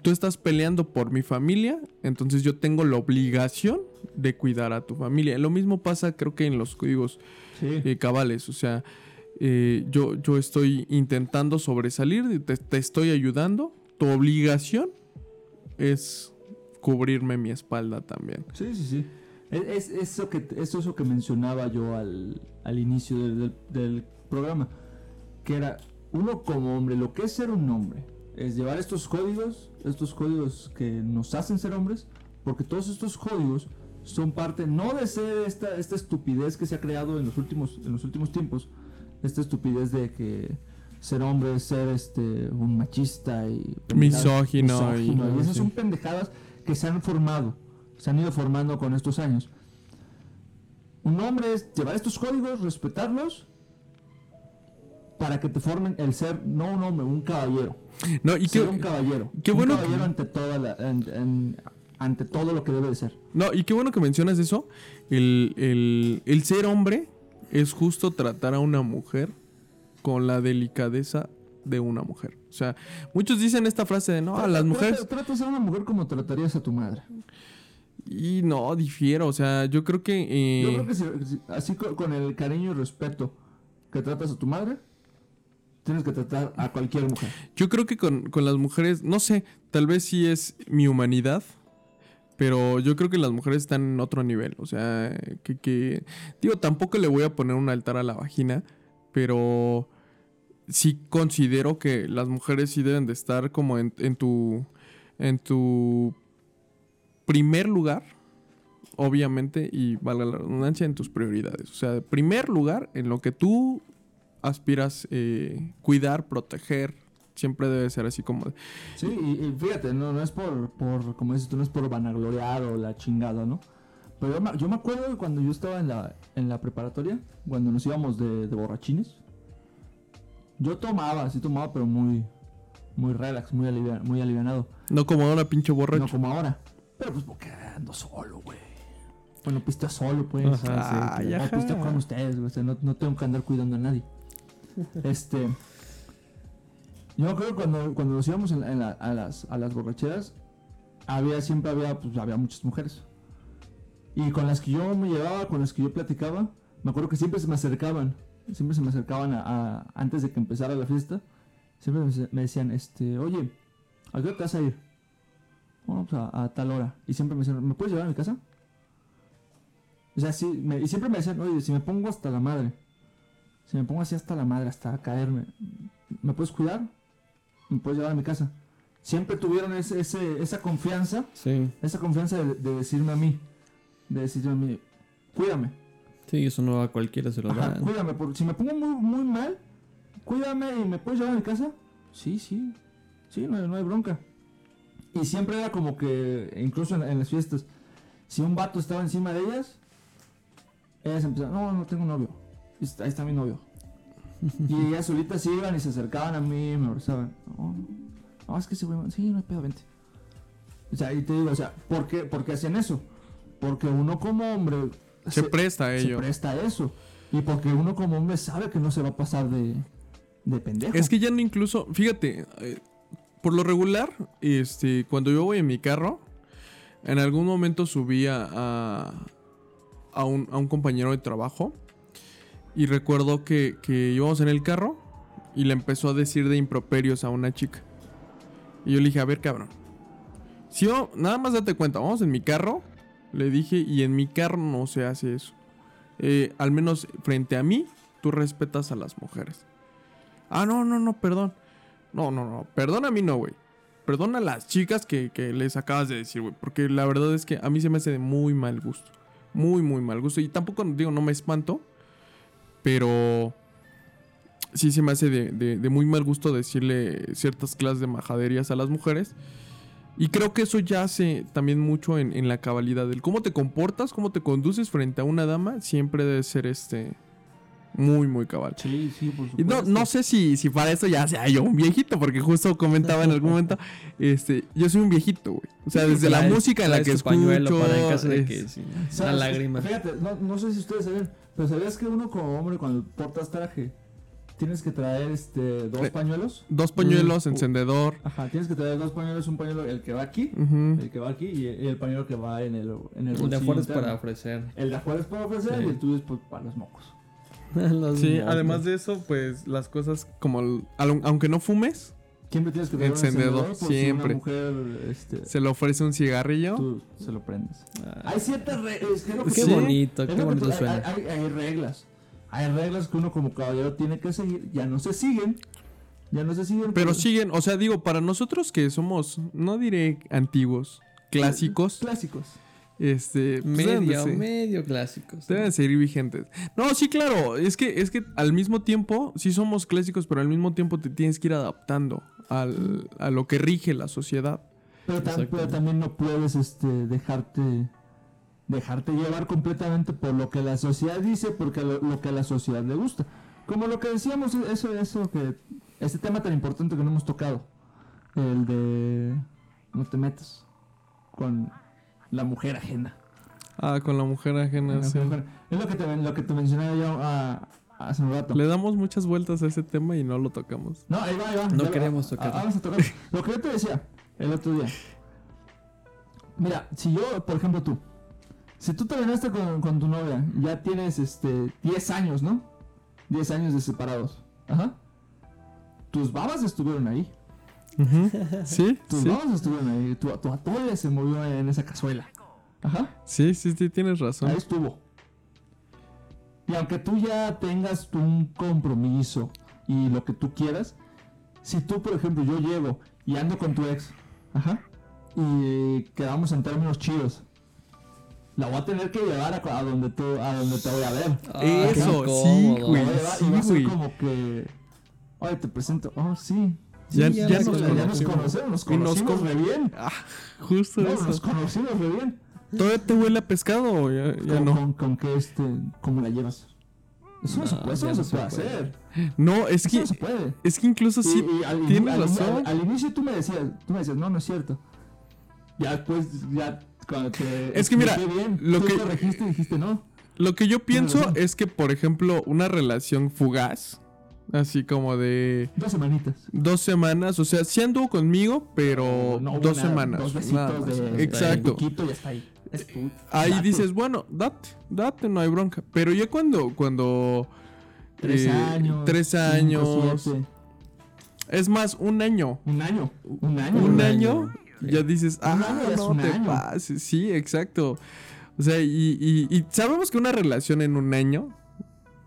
tú estás peleando por mi familia, entonces yo tengo la obligación de cuidar a tu familia. Lo mismo pasa, creo que en los códigos sí. eh, cabales. O sea, eh, yo, yo estoy intentando sobresalir, te, te estoy ayudando. Tu obligación es cubrirme mi espalda también. Sí, sí, sí. Es, es eso, que, es eso que mencionaba yo al, al inicio del, del- del programa. Que era, uno como hombre, lo que es ser un hombre, es llevar estos códigos, estos códigos que nos hacen ser hombres, porque todos estos códigos son parte no de ser esta, esta estupidez que se ha creado en los últimos, en los últimos tiempos, esta estupidez de que ser hombre es ser este un machista y Misógino y- misógino, y esas son pendejadas que se han formado, se han ido formando con estos años. Un hombre es llevar estos códigos, respetarlos, para que te formen el ser, no un hombre, un caballero. No, y ser qué, un caballero. qué un bueno que- caballero ante, toda la- en- en- ante todo lo que debe de ser. no, y qué bueno que mencionas eso. El, el- el ser hombre es justo tratar a una mujer con la delicadeza de una mujer. O sea, muchos dicen esta frase de no, a las mujeres. Trata, trata de ser una mujer como tratarías a tu madre. Y no, difiero. O sea, yo creo que. eh, Yo creo que si- así co- con el cariño y respeto que tratas a tu madre, tienes que tratar a cualquier mujer. Yo creo que con, con las mujeres, no sé, tal vez sí es mi humanidad, pero yo creo que las mujeres están en otro nivel. O sea, que, que digo, tampoco le voy a poner un altar a la vagina, pero sí considero que las mujeres sí deben de estar como en, tu, en tu primer lugar, obviamente, y valga la redundancia, en tus prioridades. O sea, primer lugar en lo que tú aspiras eh, cuidar, proteger. Siempre debe ser así como... de- Sí, y, y fíjate, no, no es por, por, como dices tú, no es por vanagloriar o la chingada, ¿no? Pero yo me, yo me acuerdo de cuando yo estaba en la, en la preparatoria, cuando nos íbamos de, de borrachines. Yo tomaba, sí tomaba, pero muy, muy relax, muy, alivia- muy alivianado. No como ahora, pinche borracho. No como ahora. Pero pues porque ando solo, güey. Bueno, pisteo solo, pues. Ajá, No, ajá. pisteo con ustedes, güey. o sea, no, no tengo que andar cuidando a nadie. Este. Yo me acuerdo cuando, cuando nos íbamos a, las, a las borracheras, había, siempre había, pues, había muchas mujeres. Y con las que yo me llevaba, con las que yo platicaba, me acuerdo que siempre se me acercaban. Siempre se me acercaban a, antes de que empezara la fiesta. Siempre me, decían, este, oye, ¿a qué hora te vas a ir? Bueno, pues a, a tal hora. Y siempre me decían, ¿me puedes llevar a mi casa? O sea, sí, me- y siempre me decían, oye, si me pongo hasta la madre, si me pongo así hasta la madre, hasta caerme, ¿me puedes cuidar? ¿Me puedes llevar a mi casa? Siempre tuvieron ese, ese- esa confianza, Sí, esa confianza de, de decirme a mí, de decirme a mí, cuídame, sí, eso no a cualquiera se lo dan. cuídame, porque si me pongo muy, muy mal, cuídame y me puedes llevar a mi casa. Sí, sí, sí, no, hay- no hay bronca. Y siempre era como que, incluso en, en las fiestas, si un vato estaba encima de ellas, ellas empezaban, no, no tengo novio, ahí está mi novio. Y ellas solitas se iban y se acercaban a mí, me abrazaban. No, no, es que ese güey, sí, no hay pedo, vente. O sea, y te digo, o sea, ¿por qué, por qué hacen eso? Porque uno como hombre Se presta a se presta a eso. Y porque uno como hombre sabe que no se va a pasar de, de pendejo. Es que ya no incluso, fíjate, eh, por lo regular, este, cuando yo voy en mi carro, en algún momento subí a, a un, a un compañero de trabajo y recuerdo que, que íbamos en el carro y le empezó a decir de improperios a una chica. Y yo le dije, a ver, cabrón, si yo, nada más date cuenta, vamos en mi carro Le dije, y en mi carro no se hace eso. Eh, al menos frente a mí, tú respetas a las mujeres. Ah, no, no, no, perdón. No, no, no, perdón a mí no, güey. Perdona a las chicas que, que les acabas de decir, güey. Porque la verdad es que a mí se me hace de muy mal gusto. Muy, muy mal gusto. Y tampoco, digo, no me espanto. Pero sí se me hace de, de- de muy mal gusto decirle ciertas clases de majaderías a las mujeres. Y creo que eso ya hace también mucho en, en la cabalidad. del cómo te comportas, cómo te conduces frente a una dama, siempre debe ser este muy, muy cabal. Sí, sí, por Y no, supuesto. no sé si, si para eso ya sea yo un viejito, porque justo comentaba en algún momento, este, yo soy un viejito, güey. O sea, desde la música en la que escucho. pañuelo para en caso de que es- sí, una ¿Sabes? lágrima. Fíjate, no, no sé si ustedes saben, pero ¿sabías que uno como hombre cuando portas traje tienes que traer este dos Eh, pañuelos? Dos pañuelos, Mm. encendedor. Ajá, tienes que traer dos pañuelos, un pañuelo el que va aquí, el que va aquí y el, y el pañuelo que va en el en el El de afuera es para ofrecer. El de afuera es para ofrecer Sí. y el tuyo es pues, para los mocos. Los Sí, mocos. además de eso, pues las cosas como, aunque no fumes, Siempre tienes que traer un Encendedor, encendedor por si siempre. una mujer este, se le ofrece un cigarrillo. tú se lo prendes. Ah, Hay ciertas reglas. Qué Sí. bonito, qué que bonito hay- suena. Hay, hay reglas. Hay reglas que uno como caballero tiene que seguir. Ya no se siguen. Ya no se siguen. Pero pues, siguen, o sea, digo, para nosotros que somos, no diré antiguos, clásicos, Clásicos. este, pues medio, medio clásicos. Deben seguir vigentes. No, sí, claro. Es que, es que al mismo tiempo, sí somos clásicos, pero al mismo tiempo te tienes que ir adaptando al- a lo que rige la sociedad. Pero, tam- Exacto. pero también no puedes este, dejarte dejarte llevar completamente por lo que la sociedad dice, porque lo, lo que a la sociedad le gusta. Como lo que decíamos, eso, eso que este tema tan importante que no hemos tocado, el de no te metas con la mujer ajena. Ah, con la mujer ajena. La sí. mujer- Es lo que te, lo que te mencionaba yo ah, hace un rato. Le damos muchas vueltas a ese tema y no lo tocamos. No, ahí va, ahí va. No Ya queremos ah, tocarlo. Vamos a tocar. Lo que yo te decía el otro día. Mira, si yo, por ejemplo, tú, si tú terminaste con, con tu novia, ya tienes este 10 años, ¿no? 10 años de separados. Ajá. Tus babas estuvieron ahí. Ujú. Sí, Tus sí. babas estuvieron ahí. Tu, tu atole se movió en esa cazuela. Ajá. Sí, sí, sí, tienes razón. Ahí estuvo. Y aunque tú ya tengas tu- un compromiso y lo que tú quieras, si tú, por ejemplo, yo llego y ando con tu ex, ajá, y quedamos en términos chidos, la voy a tener que llevar a, a donde tú, a donde te voy a ver. Ah, Eso, qué sí, güey. sí, y va a ser güey. como que, oye, te presento, oh, sí. Ya, Sí, ya ya nos nos Ya nos conocimos. conocemos, nos Y nos conocimos con- re bien. Ah, justo No, eso. nos conocimos re bien. ¿Todavía te huele a pescado o ya, ya con, no? con, con que este, ¿cómo la llevas? Eso no, se puede, eso no se se puede hacer. No, es Eso que, no se puede. es que incluso sí, Y- y al, tienes al- razón. Al, al inicio tú me decías, tú me decías, no, no es cierto. Ya después, ya cuando te Es que mira, bien, lo tú que- dijiste no. Lo que yo pienso es que, por ejemplo, una relación fugaz, así como de Dos semanitas. dos semanas, o sea, sí anduvo conmigo, pero No dos nada, semanas. Dos besitos de, Exacto. de y hasta ahí. Es. Ahí Date. dices, bueno, date, date, no hay bronca. Pero ya cuando, cuando Tres eh, años. tres años, es más, un año, Un año. Un año. un, Un año, año. ya dices, ah, no te año". pases. Sí, exacto. O sea, y, y- y sabemos que una relación en un año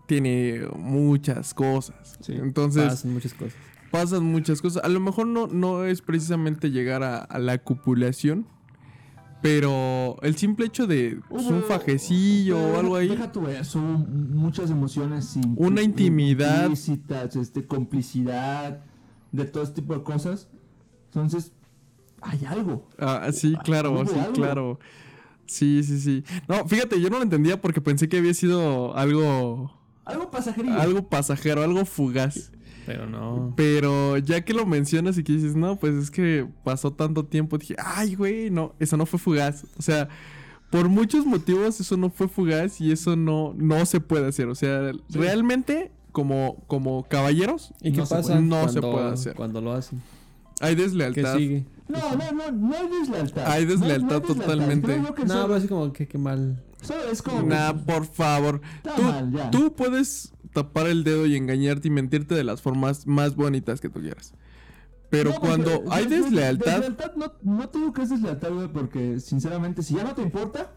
tiene muchas cosas. Sí, Entonces, Pasan muchas cosas. pasan muchas cosas. A lo mejor no, no es precisamente llegar a, a la copulación, pero el simple hecho de pues, un fajecillo o algo ahí. Deja eso, hubo muchas emociones. Una im- intimidad. este, complicidad, de todo este tipo de cosas. Entonces, hay algo. Ah, sí, claro, sí, algo. claro. Sí, sí, sí. No, fíjate, yo no lo entendía porque pensé que había sido algo Algo pasajerillo. algo pasajero, algo fugaz. Pero no. Pero ya que lo mencionas y que dices, no, pues es que pasó tanto tiempo, dije, ay, güey, no, eso no fue fugaz. O sea, por muchos motivos eso no fue fugaz y eso no, no se puede hacer. O sea, realmente, como, como caballeros, ¿Y qué No se puede. No se cuando, puede hacer. cuando lo hacen? hay ¿Qué deslealtad. sigue? No, no, no, no hay deslealtad. Hay No no deslealtad totalmente. Que No, pero así como que qué mal. es como. que- Nah, por favor. Está Tú, mal, ya. tú puedes tapar el dedo y engañarte y mentirte de las formas más bonitas que tú quieras. Pero No, cuando hay des- des- deslealtad, deslealtad no, no te digo que es deslealtad, güey, porque sinceramente, si ya no te importa,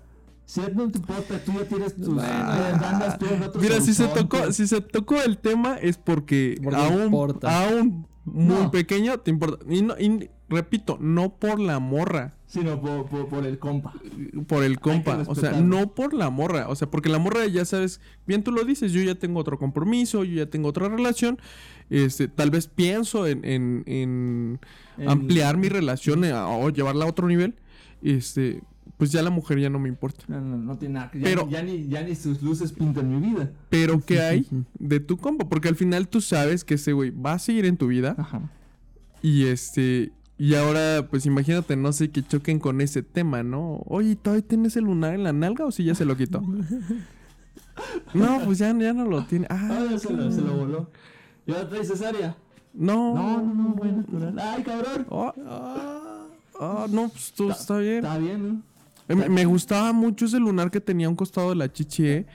Si a ti no te importa, tú ya tienes tus. Bueno. eh, andas tú en otros Mira, si se tocó, si se tocó el tema es porque, Porque aún, aún muy No. pequeño te importa. Y, no- y repito, no por la morra, Sino por, por, por el compa. por el compa, o sea, no por la morra, o sea, porque la morra ya sabes, bien tú lo dices, yo ya tengo otro compromiso, yo ya tengo otra relación, este, tal vez pienso en, en, en En- ampliar mi relación eh, o llevarla a otro nivel, este, pues ya la mujer ya no me importa. No, no, no tiene nada. que- Ya, Pero- ya, ni, ya ni sus luces pintan mi vida. Pero ¿qué hay de tu compa? Porque al final tú sabes que ese güey va a seguir en tu vida Ajá. y este y ahora pues imagínate, no sé, que choquen con ese tema, ¿no? Oye, ¿todavía tienes el lunar en la nalga o si ya se lo quitó? no, pues ya, ya no lo tiene. Ah, Ah, se lo, se lo voló. ¿Y ahora trae cesárea? no. No, no, no, bueno, natural. Ay, cabrón. Oh, ah, no, pues tú está bien. Está bien, ¿no? Eh, Me, me gustaba mucho ese lunar que tenía a un costado de la chichi, ¿eh?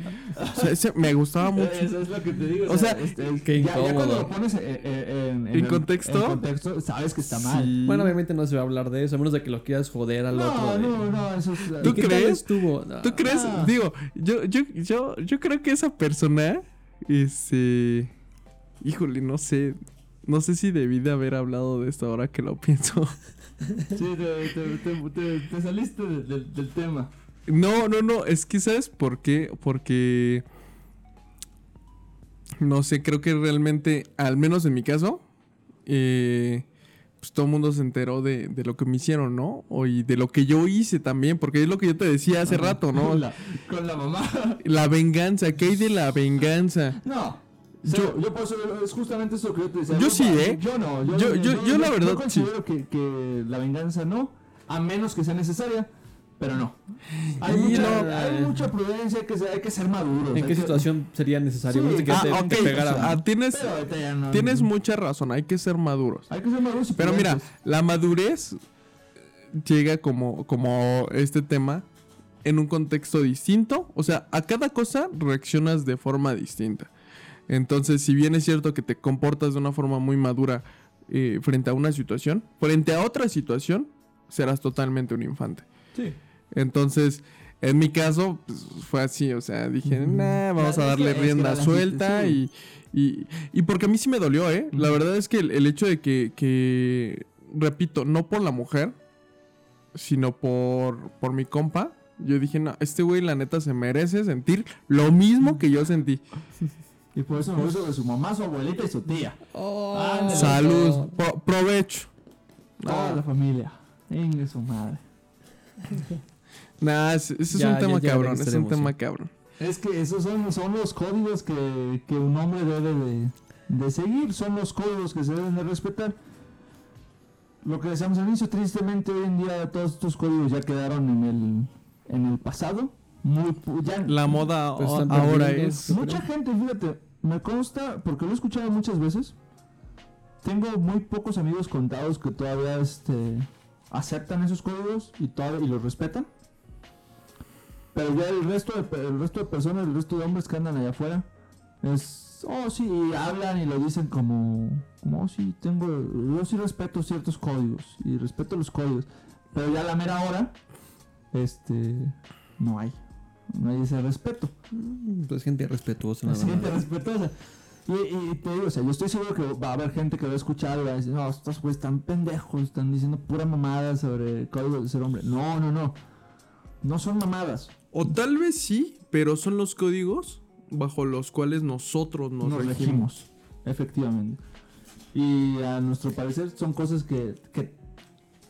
O sea, ese me gustaba mucho. Eso es lo que te digo. O sea, qué ya, ya cuando lo pones eh, eh, en, ¿En el- contexto? en contexto, sabes que está mal. Sí. Bueno, obviamente no se va a hablar de eso, a menos de que lo quieras joder al No, otro. de- no, no, eso es. ¿Tú ¿Y qué tal crees? estuvo? No. ¿Tú crees? Ah. Digo, yo, yo, yo, yo creo que esa persona, este, híjole, no sé, no sé si debí de haber hablado de esto ahora que lo pienso. Sí, te, te, te, te- te saliste de- de- del tema. No, no, no, es que ¿sabes por qué? Porque, no sé, creo que realmente, al menos en mi caso, eh, pues todo el mundo se enteró de, de lo que me hicieron, ¿no? O y de lo que yo hice también, porque es lo que yo te decía hace rato, ¿no? Con la, con la mamá. La venganza, ¿qué hay de la venganza? No. Yo- Yo, yo por eso es justamente eso que yo te decía. Yo No, sí, ¿eh? Yo no. Yo, Yo- no- yo- yo la verdad, Yo considero que, que la venganza no, a menos que sea necesaria, pero no. Hay, mucha, no- hay mucha prudencia, hay que ser, hay que ser maduros. ¿En qué que- situación sería necesario? Sí. Que Ah, te, ok, te pegara. ah, tienes, Pero no- tienes mucha razón, hay que ser maduros. Hay que ser maduros y Pero mira, la madurez llega como, como este tema en un contexto distinto. O sea, a cada cosa reaccionas de forma distinta. Entonces, si bien es cierto que te comportas de una forma muy madura eh, frente a una situación, frente a otra situación, serás totalmente un infante. Sí. Entonces, en mi caso, pues, fue así, o sea, dije, nah, vamos a es que- darle es que rienda suelta sí. y, y, y porque a mí sí me dolió, ¿eh? La verdad es que el, el hecho de que, que, repito, no por la mujer, sino por, por mi compa, yo dije, no, este güey la neta se merece sentir lo mismo que yo sentí. Y por eso me hizo de su mamá, su abuelita y su tía. Ándale. Salud, pro- provecho. Toda la familia. Venga su madre. nah, ese es Ya, un tema cabrón, es un tema cabrón. Es que esos son, son los códigos que, que un hombre debe de, de seguir, son los códigos que se deben de respetar. Lo que decíamos al inicio, tristemente hoy en día todos estos códigos ya quedaron en el, en el pasado. Muy, ya, La moda Pues o- ahora es... mucha gente, fíjate, me consta, porque lo he escuchado muchas veces, tengo muy pocos amigos contados que todavía este, aceptan esos códigos y, todavía, y los respetan. Pero ya el resto, de, el resto de personas, el resto de hombres que andan allá afuera, es, oh sí, y hablan y lo dicen como, como, oh sí, tengo, yo sí respeto ciertos códigos y respeto los códigos. Pero ya a la mera hora, este, no hay, no hay ese respeto. Pues gente respetuosa. nada gente respetuosa. Y, y te digo, o sea, yo estoy seguro que va a haber gente que va a escuchar y va a decir, no, estos güeyes están pendejos, están diciendo pura mamada sobre códigos de ser hombre. No, no, no. No son mamadas. O tal vez sí, pero son los códigos bajo los cuales nosotros nos, Nos, regimos. regimos. Efectivamente. Y a nuestro parecer son cosas que, que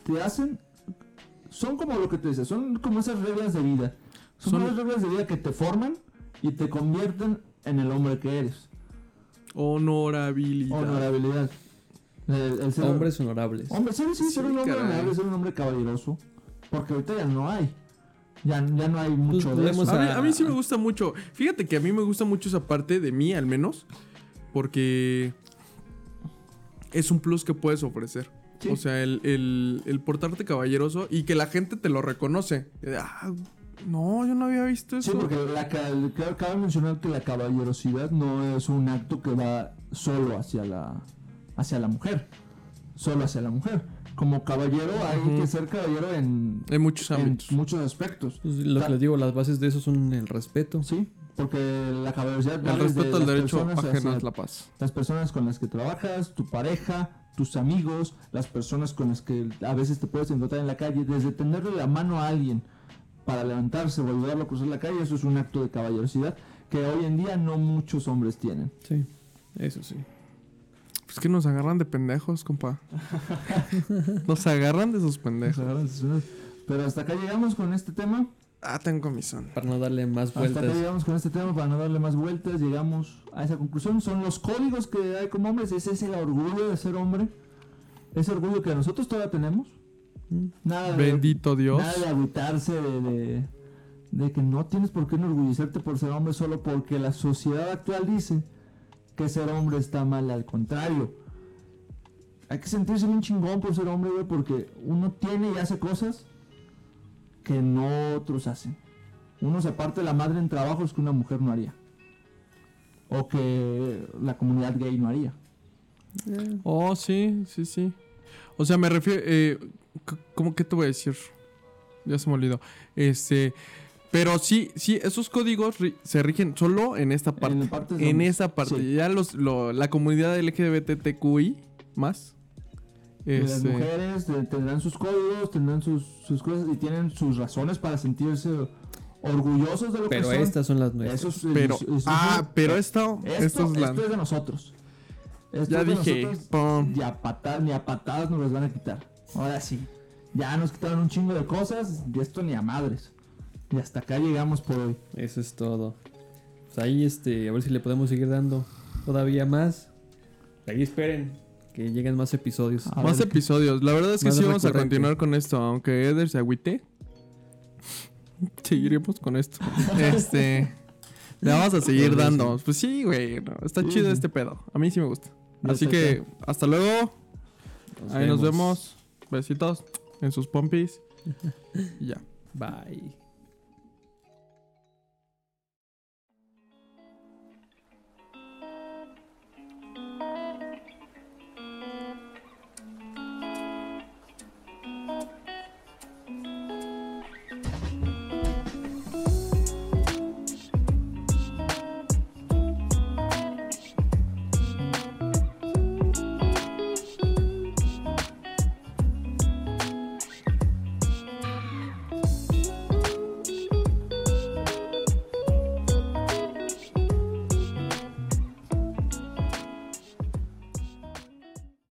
te hacen. Son como lo que te decía, son como esas reglas de vida. Son, Son- unas reglas de vida que te forman y te convierten en el hombre que eres. Honorabilidad. Honorabilidad. El, el ser- Hombres honorables. Hombre, sí, sí, Sí, ser un hombre caray. honorable, ser un hombre caballeroso. Porque ahorita ya no hay. Ya, ya no hay mucho de eso. A mí, sea- a mí sí me gusta mucho. Fíjate que a mí me gusta mucho esa parte de mí, al menos. Porque es un plus que puedes ofrecer. Sí. O sea, el, el- el portarte caballeroso y que la gente te lo reconoce. Ah, no, yo no había visto eso. Sí, porque la, cabe mencionar que la caballerosidad no es un acto que va solo hacia la, hacia la mujer. Solo hacia la mujer. como caballero hay que ser caballero en, En muchos en ámbitos. muchos aspectos. Pues lo que les digo, las bases de eso son el respeto. Sí, porque la caballerosidad El respeto al derecho ajeno la paz. las personas con las que trabajas, tu pareja, tus amigos, las personas con las que a veces te puedes encontrar en la calle, desde tenderle la mano a alguien para levantarse o ayudarlo a cruzar la calle, eso es un acto de caballerosidad que hoy en día no muchos hombres tienen. Sí, eso sí. Pues que nos agarran de pendejos, compa. nos agarran de esos pendejos. Pero hasta acá llegamos con este tema. Ah, tengo mi son. Para no darle más Hasta acá vueltas. llegamos con este tema para no darle más vueltas. Llegamos a esa conclusión. Son los códigos que hay como hombres. Ese es el orgullo de ser hombre. Ese orgullo que nosotros todavía tenemos. Mm. Nada de, Bendito Dios. Nada de agüitarse, de, de, de que no tienes por qué enorgullecerte por ser hombre solo porque la sociedad actual dice que ser hombre está mal. Al contrario, hay que sentirse bien chingón por ser hombre, güey, porque uno tiene y hace cosas que no otros hacen. Uno se parte la madre en trabajos que una mujer no haría. O que la comunidad gay no haría. Oh, sí, sí, sí. O sea, me refiero. Eh, ¿Cómo que te voy a decir? Ya se me olvidó. Este. Pero sí, sí, esos códigos ri- se rigen solo en esta parte. En partes de En esa parte. Sí. Ya los, lo- la comunidad LGBTQI más. Las Este, mujeres eh, tendrán sus códigos, tendrán sus, sus cosas y tienen sus razones para sentirse orgullosos de lo Pero que son. estas son las nuestras. Pero. ah, pero esto. esto, esto es la. esto es de nosotros. Esto ya es de dije. nosotros, y a patadas, ni a patadas nos las van a quitar. Ahora sí. Ya nos quitaron un chingo de cosas y esto ni a madres. Y hasta acá llegamos por hoy. Eso es todo. Pues ahí, este, a ver si le podemos seguir dando todavía más. Ahí esperen que lleguen más episodios. A Más episodios. La verdad es que Más sí vamos a continuar con esto. Aunque Eder se agüite. Seguiremos con esto. Este. Le vamos a seguir dando. Pues sí, güey. no, está Sí, chido sí. este pedo. A mí sí me gusta. Así que hasta luego. Ahí nos vemos. Besitos en sus pompis. Y ya. Bye.